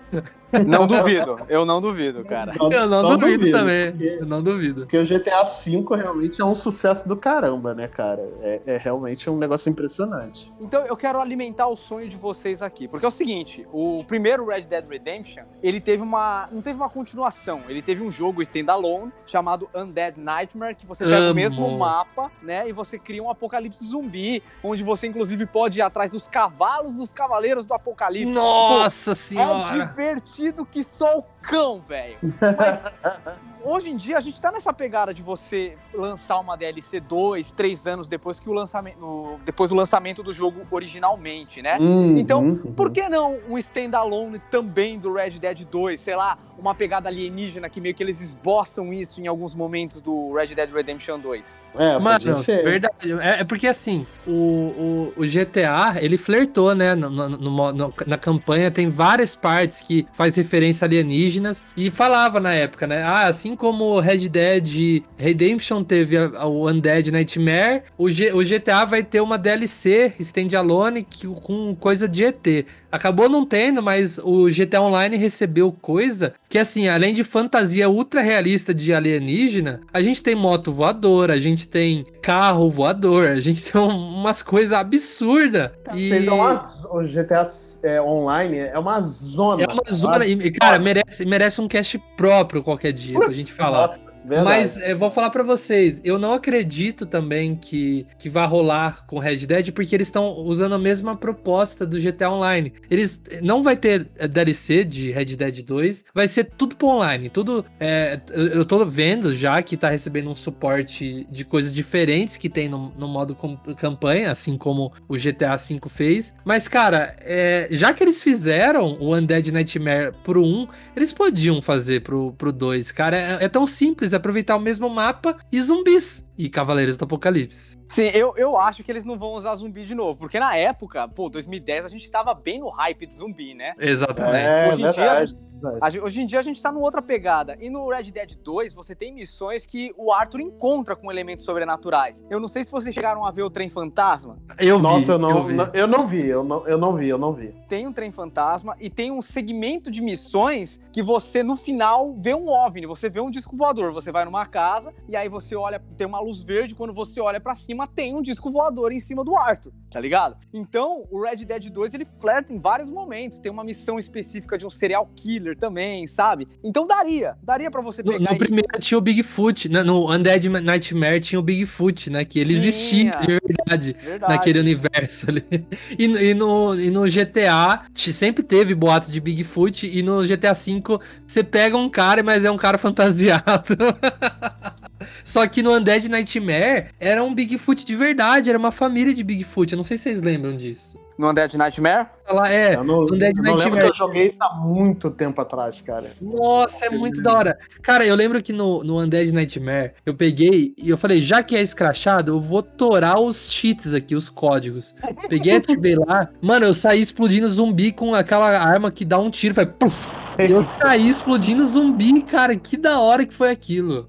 Não duvido, eu não duvido, cara. Eu não, não duvido, duvido, também. porque- Eu não duvido. Porque o GTA V realmente é um sucesso do caramba, né, cara? É, é realmente um negócio impressionante. Então eu quero alimentar o sonho de vocês aqui, porque é o seguinte, o primeiro Red Dead Redemption, ele teve uma, não teve uma continuação, ele teve um jogo standalone chamado Undead Nightmare, que você pega Amo. o mesmo mapa, né, e você cria um apocalipse zumbi, onde você inclusive pode ir atrás dos cavalos dos cavaleiros do apocalipse. Nossa É senhora! divertido que só o cão, velho. Mas hoje em dia a gente tá nessa pegada de você lançar uma DLC dois, três anos depois que o lançamento, no- depois do lançamento do jogo originalmente, né? Então, Uhum, Por que não um standalone também do Red Dead 2? Sei lá, uma pegada alienígena que meio que eles esboçam isso em alguns momentos do Red Dead Redemption 2. É, Mano, ser. verdade. É, é porque assim, o, o, o GTA, ele flertou, né? No, no- no mo- no- na campanha tem várias partes que faz referência a alienígenas e falava na época, né? Ah, assim como o Red Dead Redemption teve a- a- o Undead Nightmare, o, G- o GTA vai ter uma DLC standalone que, com coisa de ET. Acabou não tendo, mas o GTA Online recebeu coisa que, assim, além de fantasia ultra realista de alienígena, a gente tem moto voadora, a gente tem carro voador, a gente tem um- umas coisas absurdas. E Vocês é uma, o GTA é, Online é uma zona. é uma zona. E, cara, merece, merece um cast próprio qualquer dia pra gente falar. Nossa, verdade. Mas eu vou falar pra vocês, eu não acredito também que, que vai rolar com Red Dead, porque eles estão usando a mesma proposta do GTA Online. Eles não vai ter eh, DLC de Red Dead 2, vai ser tudo pro online, tudo. é, eu, tô vendo já que tá recebendo um suporte de coisas diferentes que tem no, no modo campanha, assim como o GTA V fez. Mas, cara, é, já que eles fizeram o Undead Nightmare pro 1, eles podiam fazer pro, pro 2, cara. É, é tão simples, aproveitar o mesmo mapa e zumbis. E Cavaleiros do Apocalipse. Sim, eu, eu acho que eles não vão usar zumbi de novo, porque na época, pô, 2010, a gente tava bem no hype de zumbi, né? Exatamente. É, Hoje em dia, verdade, verdade. A gen- hoje em dia a gente tá numa outra pegada. E no Red Dead 2, você tem missões que o Arthur encontra com elementos sobrenaturais. Eu não sei se vocês chegaram a ver o trem fantasma. Eu vi. Nossa, eu não, eu vi. não- eu não vi, eu não, eu não vi, eu não vi. Tem um trem fantasma e tem um segmento de missões que você, no final, vê um OVNI, você vê um disco voador. Você vai numa casa e aí você olha, tem uma luz verde, quando você olha pra cima, tem um disco voador em cima do Arthur, tá ligado? Então, o Red Dead 2, ele flerta em vários momentos. Tem uma missão específica de um serial killer também, sabe? Então daria, daria pra você No, pegar no e- primeiro tinha o Bigfoot, né? no Undead Nightmare tinha o Bigfoot, né? Que ele Tinha. existia de verdade. Verdade. naquele universo ali. E, e no, e no GTA sempre teve boato de Bigfoot, e no GTA V você pega um cara, mas é um cara fantasiado. Só que no Undead Nightmare era um Bigfoot de verdade, era uma família de Bigfoot. Eu não sei se vocês lembram disso. No Undead Nightmare? Ela é, Eu não, Undead eu não lembro que Nightmare. eu joguei isso há muito tempo atrás, cara. Nossa, é muito da hora. Cara, eu lembro que no, no Undead Nightmare, eu peguei e eu falei, já que é escrachado, eu vou torar os cheats aqui, os códigos. Peguei, ativei lá. Mano, eu saí explodindo zumbi com aquela arma que dá um tiro, vai puf. E eu saí explodindo zumbi, cara. Que da hora que foi aquilo.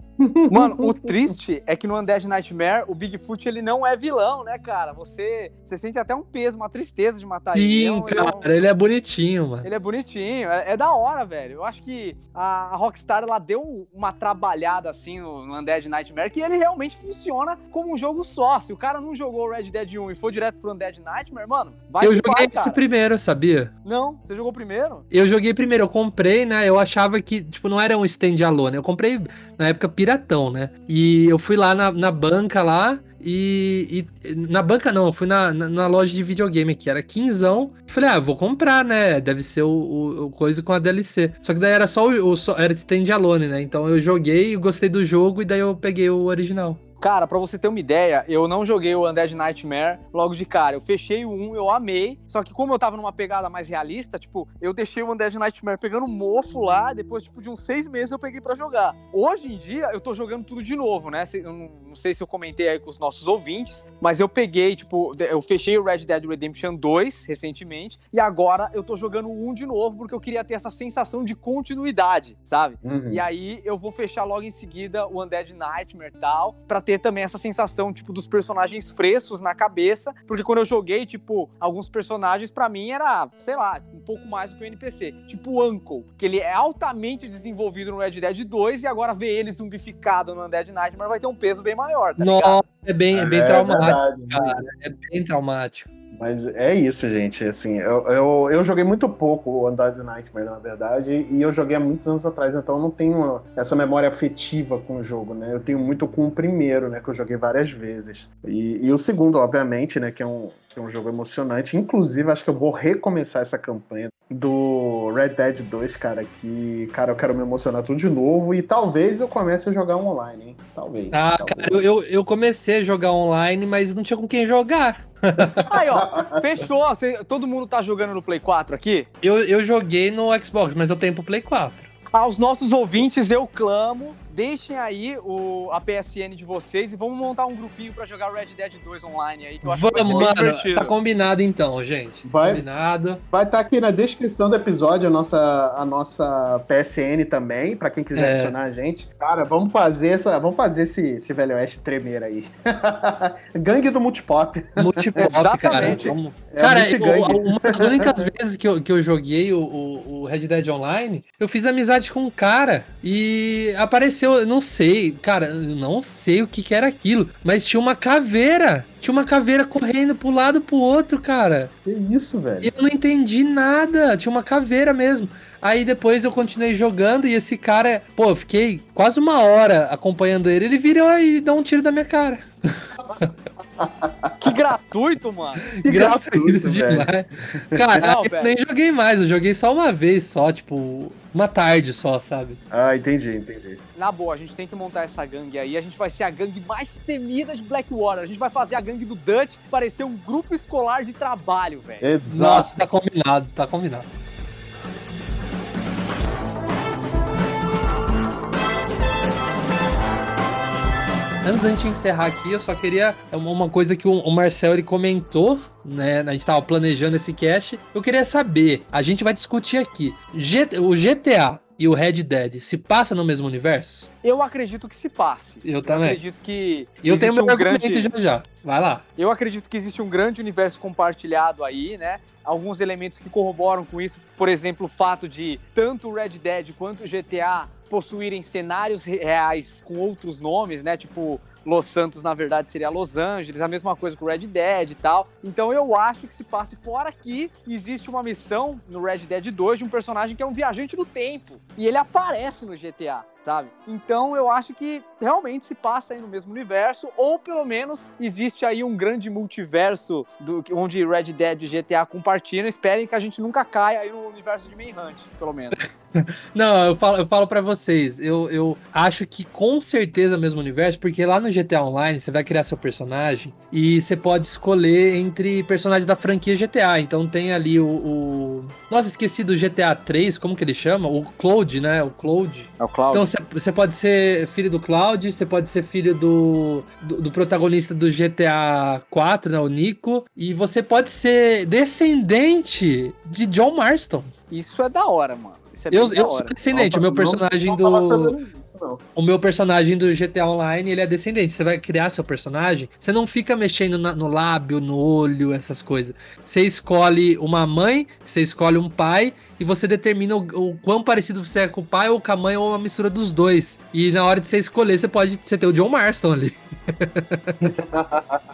Mano, o triste é que no Undead Nightmare, o Bigfoot, ele não é vilão, né, cara? Você, você sente até um peso, uma tristeza de matar ele. Sim, Ele é um- ele é um- cara, ele é bonitinho, mano. Ele é bonitinho, é, é da hora, velho. Eu acho que a, a Rockstar ela deu uma trabalhada assim no, no Undead Nightmare que ele realmente funciona como um jogo só. Se o cara não jogou Red Dead 1 e foi direto pro Undead Nightmare, mano, vai eu joguei esse cara. primeiro, sabia? Não, você jogou primeiro? Eu joguei primeiro, eu comprei, né? Eu achava que, tipo, não era um standalone. Eu comprei na época piratão, né? E eu fui lá na, na banca lá e, e- Na banca não, eu fui na, na, na loja de videogame que era quinzão. Falei, ah, vou comprar, né? Deve ser o, o- o coisa com a DLC. Só que daí era só o. o só, era standalone, né? Então eu joguei, gostei do jogo e daí eu peguei o original. Cara, pra você ter uma ideia, eu não joguei o Undead Nightmare logo de cara. Eu fechei o 1, eu amei. Só que como eu tava numa pegada mais realista, tipo, eu deixei o Undead Nightmare pegando mofo lá, depois, tipo, de uns seis meses eu peguei pra jogar. Hoje em dia, eu tô jogando tudo de novo, né? Eu não, não sei se eu comentei aí com os nossos ouvintes, mas eu peguei, tipo, eu fechei o Red Dead Redemption 2 recentemente, e agora eu tô jogando o 1 de novo, porque eu queria ter essa sensação de continuidade, sabe? Uhum. E aí eu vou fechar logo em seguida o Undead Nightmare e tal, pra ter também essa sensação, tipo, dos personagens frescos na cabeça, porque quando eu joguei, tipo, alguns personagens pra mim era, sei lá, um pouco mais do que o NPC. Tipo o Uncle, que ele é altamente desenvolvido no Red Dead 2 e agora ver ele zumbificado no Undead Nightmare vai ter um peso bem maior, tá ligado? Nossa, é bem, é bem É traumático, verdade. cara. É bem traumático. Mas é isso, gente. Assim, eu, eu, eu joguei muito pouco o Undead Nightmare, na verdade, e eu joguei há muitos anos atrás, então eu não tenho essa memória afetiva com o jogo, né? Eu tenho muito com o primeiro, né? Que eu joguei várias vezes. E, e o segundo, obviamente, né? Que é um, que é um jogo emocionante. Inclusive, acho que eu vou recomeçar essa campanha do Red Dead 2, cara, que, cara, eu quero me emocionar tudo de novo e talvez eu comece a jogar online, hein? Talvez. Ah, talvez. cara, eu, eu, eu comecei a jogar online, mas não tinha com quem jogar. Aí, ó, fechou. Você- todo mundo tá jogando no Play 4 aqui? Eu, eu joguei no Xbox, mas eu tenho pro Play 4. Aos nossos ouvintes, eu clamo. Deixem aí o, a PSN de vocês e vamos montar um grupinho pra jogar Red Dead 2 online aí, que eu acho que vai Vamos, ser bem mano. divertido. Tá combinado então, gente. Vai. Combinado. Vai estar aqui na descrição do episódio a nossa, a nossa PSN também, pra quem quiser É. adicionar a gente. Cara, vamos fazer essa, vamos fazer esse, esse velho oeste tremer aí. Gangue do multipop. Multipop, cara. Exatamente. Vamos- É cara, eu- uma das únicas vezes que eu, que eu joguei o, o, o Red Dead Online, eu fiz amizade com um cara e apareceu, eu não sei, cara, eu não sei o que, que era aquilo, mas tinha uma caveira. Tinha uma caveira correndo pro lado pro outro, cara. Que isso, velho? Eu não entendi nada. Tinha uma caveira mesmo. Aí depois eu continuei jogando e esse cara, pô, eu fiquei quase uma hora acompanhando ele. Ele virou e dá um tiro da minha cara. Que gratuito, mano. Que gratuito, demais. Cara, Não, eu velho. nem joguei mais. Eu joguei só uma vez só, tipo, uma tarde só, sabe? Ah, entendi, entendi. Na boa, a gente tem que montar essa gangue aí. A gente vai ser a gangue mais temida de Blackwater. A gente vai fazer a gangue do Dutch parecer um grupo escolar de trabalho, velho. Exato. Nossa, tá combinado, tá combinado. Antes da gente encerrar aqui, eu só queria uma- uma coisa que o Marcel ele comentou, né? A gente tava planejando esse cast. Eu queria saber, a gente vai discutir aqui. O GTA e o Red Dead se passa no mesmo universo? Eu acredito que se passe. Eu também. acredito que eu tenho existe meu um grande já já. Vai lá. Eu acredito que existe um grande universo compartilhado aí, né? Alguns elementos que corroboram com isso, por exemplo, o fato de tanto o Red Dead quanto o GTA possuírem cenários reais com outros nomes, né? Tipo, Los Santos, na verdade, seria Los Angeles, a mesma coisa com Red Dead e tal. Então eu acho que se passe fora aqui, existe uma missão no Red Dead 2 de um personagem que é um viajante do tempo. E ele aparece no GTA, sabe? Então eu acho que realmente se passa aí no mesmo universo, ou pelo menos existe aí um grande multiverso do, onde Red Dead e GTA compartilham. Esperem que a gente nunca caia aí no universo de Manhunt, pelo menos. Não, eu falo, eu falo para vocês, eu, eu acho que com certeza é o mesmo universo, porque lá no GTA Online você vai criar seu personagem e você pode escolher entre personagens da franquia GTA. Então tem ali o. o- Nossa, esqueci do GTA 3, como que ele chama? O Cloud, né? O Cloud. É o Cloud. Então você- você pode ser filho do Cloud, você pode ser filho do, do, do protagonista do GTA 4, né? O Nico. E você pode ser descendente de John Marston. Isso é da hora, mano. Isso é Eu, eu sou descendente, o meu Não- personagem não do. Não. O meu personagem do GTA Online, ele é descendente. Você vai criar seu personagem, você não fica mexendo na- no lábio, no olho, essas coisas. Você escolhe uma mãe, você escolhe um pai e você determina o, o quão parecido você é com o pai ou com a mãe ou uma mistura dos dois. E na hora de você escolher, você pode você ter o John Marston ali.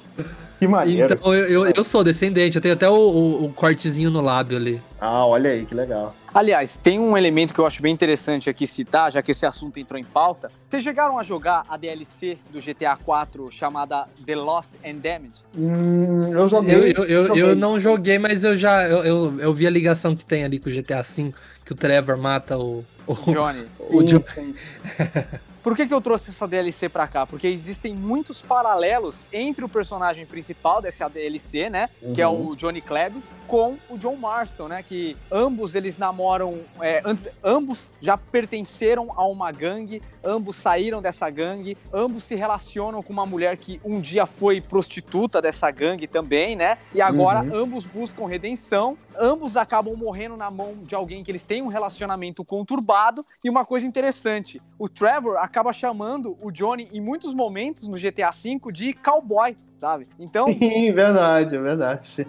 Que maneiro. Então eu, eu, eu sou descendente, eu tenho até o, o- o cortezinho no lábio ali. Ah, olha aí, que legal. Aliás, tem um elemento que eu acho bem interessante aqui citar, já que esse assunto entrou em pauta. Vocês chegaram a jogar a DLC do GTA 4 chamada The Lost and Damaged? Hum, eu joguei. eu, eu, joguei. eu não joguei, mas eu já eu, eu, eu vi a ligação que tem ali com o GTA V, que o Trevor mata o. o Johnny. o John- sim. Por que, que eu trouxe essa DLC pra cá? Porque existem muitos paralelos entre o personagem principal dessa DLC, né? Que é Uhum. o Johnny Klebitz, com o John Marston, né? Que ambos eles namoram. é, antes, ambos já pertenceram a uma gangue, ambos saíram dessa gangue, ambos se relacionam com uma mulher que um dia foi prostituta dessa gangue também, né? E agora Uhum. ambos buscam redenção, ambos acabam morrendo na mão de alguém que eles têm um relacionamento conturbado. E uma coisa interessante: o Trevor acaba chamando o Johnny em muitos momentos no GTA V de cowboy, sabe? Então, Sim, verdade, verdade.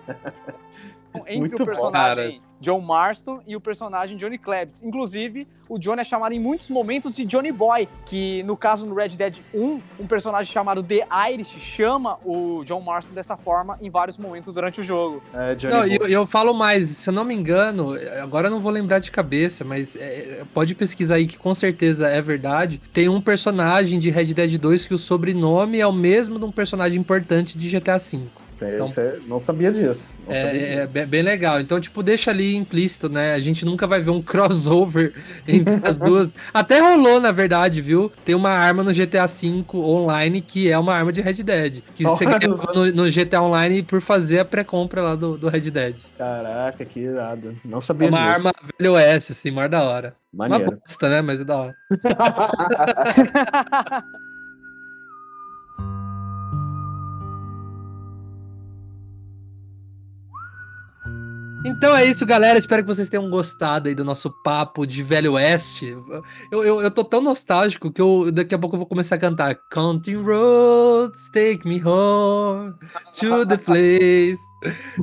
Entre Muito o bom, personagem John Marston e o personagem Johnny Klebitz. Inclusive, o Johnny é chamado em muitos momentos de Johnny Boy, que no caso no Red Dead 1, um personagem chamado The Irish chama o John Marston dessa forma em vários momentos durante o jogo. É, Johnny Não, Boy. eu, eu falo mais, se eu não me engano, agora eu não vou lembrar de cabeça, mas é, pode pesquisar aí que com certeza é verdade. Tem um personagem de Red Dead 2 que o sobrenome é o mesmo de um personagem importante de GTA V. Você- então- você não sabia disso. Não sabia É, é disso. bem, bem legal. Então, tipo, deixa ali implícito, né? A gente nunca vai ver um crossover entre as duas. Até rolou, na verdade, viu? Tem uma arma no GTA V online que é uma arma de Red Dead. Que você Olha ganhou só. no, no GTA Online por fazer a pré-compra lá do, do Red Dead. Caraca, que irado. Não É sabia uma disso. arma velho oeste, assim, mais da hora. Uma Maneiro. bosta, né? Mas é da hora. Então é isso, galera. Espero que vocês tenham gostado aí do nosso papo de Velho Oeste. Eu, eu, eu tô tão nostálgico que eu, daqui a pouco eu vou começar a cantar Counting Roads, take me home to the place.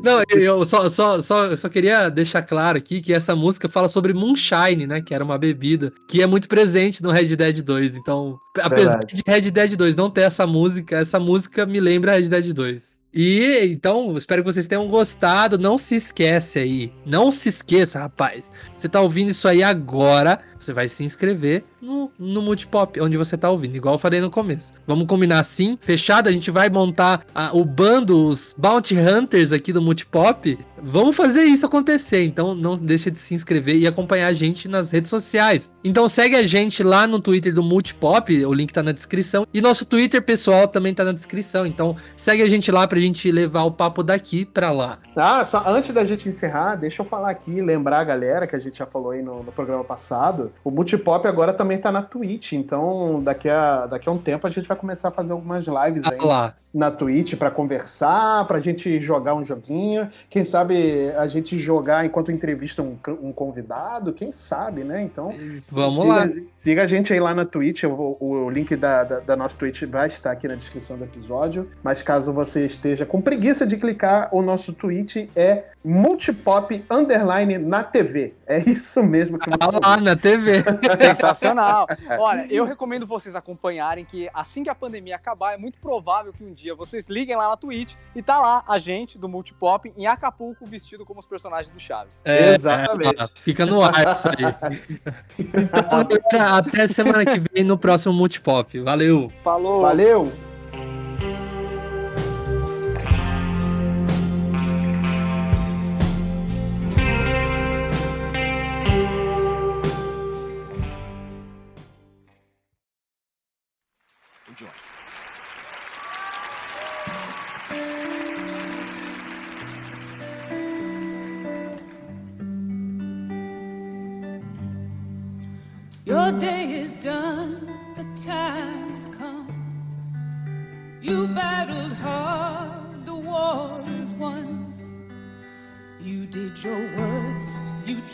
Não, eu, só, só, só, só queria deixar claro aqui que essa música fala sobre moonshine, né? Que era uma bebida que é muito presente no Red Dead 2. Então, apesar Verdade. de Red Dead 2 não ter essa música, essa música me lembra Red Dead 2. E então, espero que vocês tenham gostado. Não se esquece aí. Não se esqueça, rapaz. Você tá ouvindo isso aí agora. Você vai se inscrever no, no Multipop, onde você tá ouvindo, igual eu falei no começo. Vamos combinar assim, fechado. A gente vai montar a- o bando, os Bounty Hunters aqui do Multipop. Vamos fazer isso acontecer. Então, não deixa de se inscrever e acompanhar a gente nas redes sociais. Então, segue a gente lá no Twitter do Multipop. O link tá na descrição. E nosso Twitter pessoal também tá na descrição. Então, segue a gente lá pra gente levar o papo daqui pra lá. Ah, só antes da gente encerrar, deixa eu falar aqui, lembrar a galera que a gente já falou aí no, no programa passado. O Multipop agora também tá na Twitch, então daqui a, daqui a um tempo a gente vai começar a fazer algumas lives aí Ah, lá. na Twitch pra conversar, pra gente jogar um joguinho. Quem sabe a gente jogar enquanto entrevista um, um convidado, quem sabe, né? Então. Vamos lá. Siga a gente aí lá na Twitch. eu vou- o, link da, da, da nossa Twitch vai estar aqui na descrição do episódio. Mas caso você esteja com preguiça de clicar, o nosso Twitch é multipop underline na TV. É isso mesmo que você Tá lá na TV. Sensacional. Olha, eu recomendo vocês acompanharem que assim que a pandemia acabar, é muito provável que um dia vocês liguem lá na Twitch e tá lá a gente do Multipop em Acapulco vestido como os personagens do Chaves. É, Exatamente. é, fica no ar isso aí. Então, até semana que vem no próximo Multipop. Valeu! Falou! Valeu!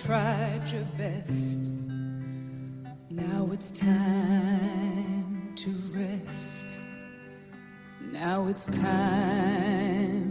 tried your best. Now it's time to rest. Now it's time.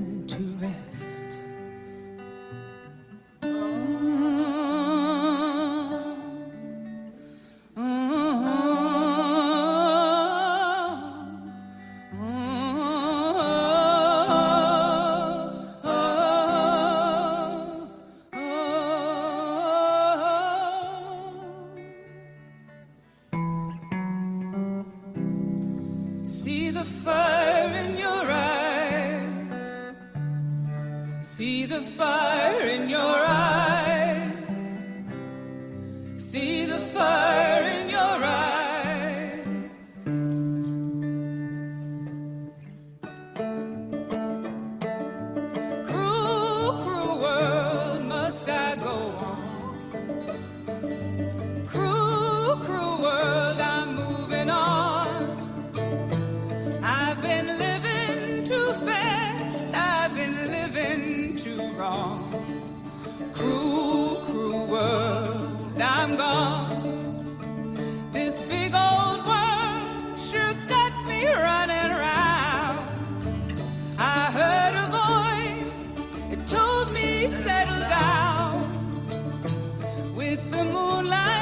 settle down with the moonlight.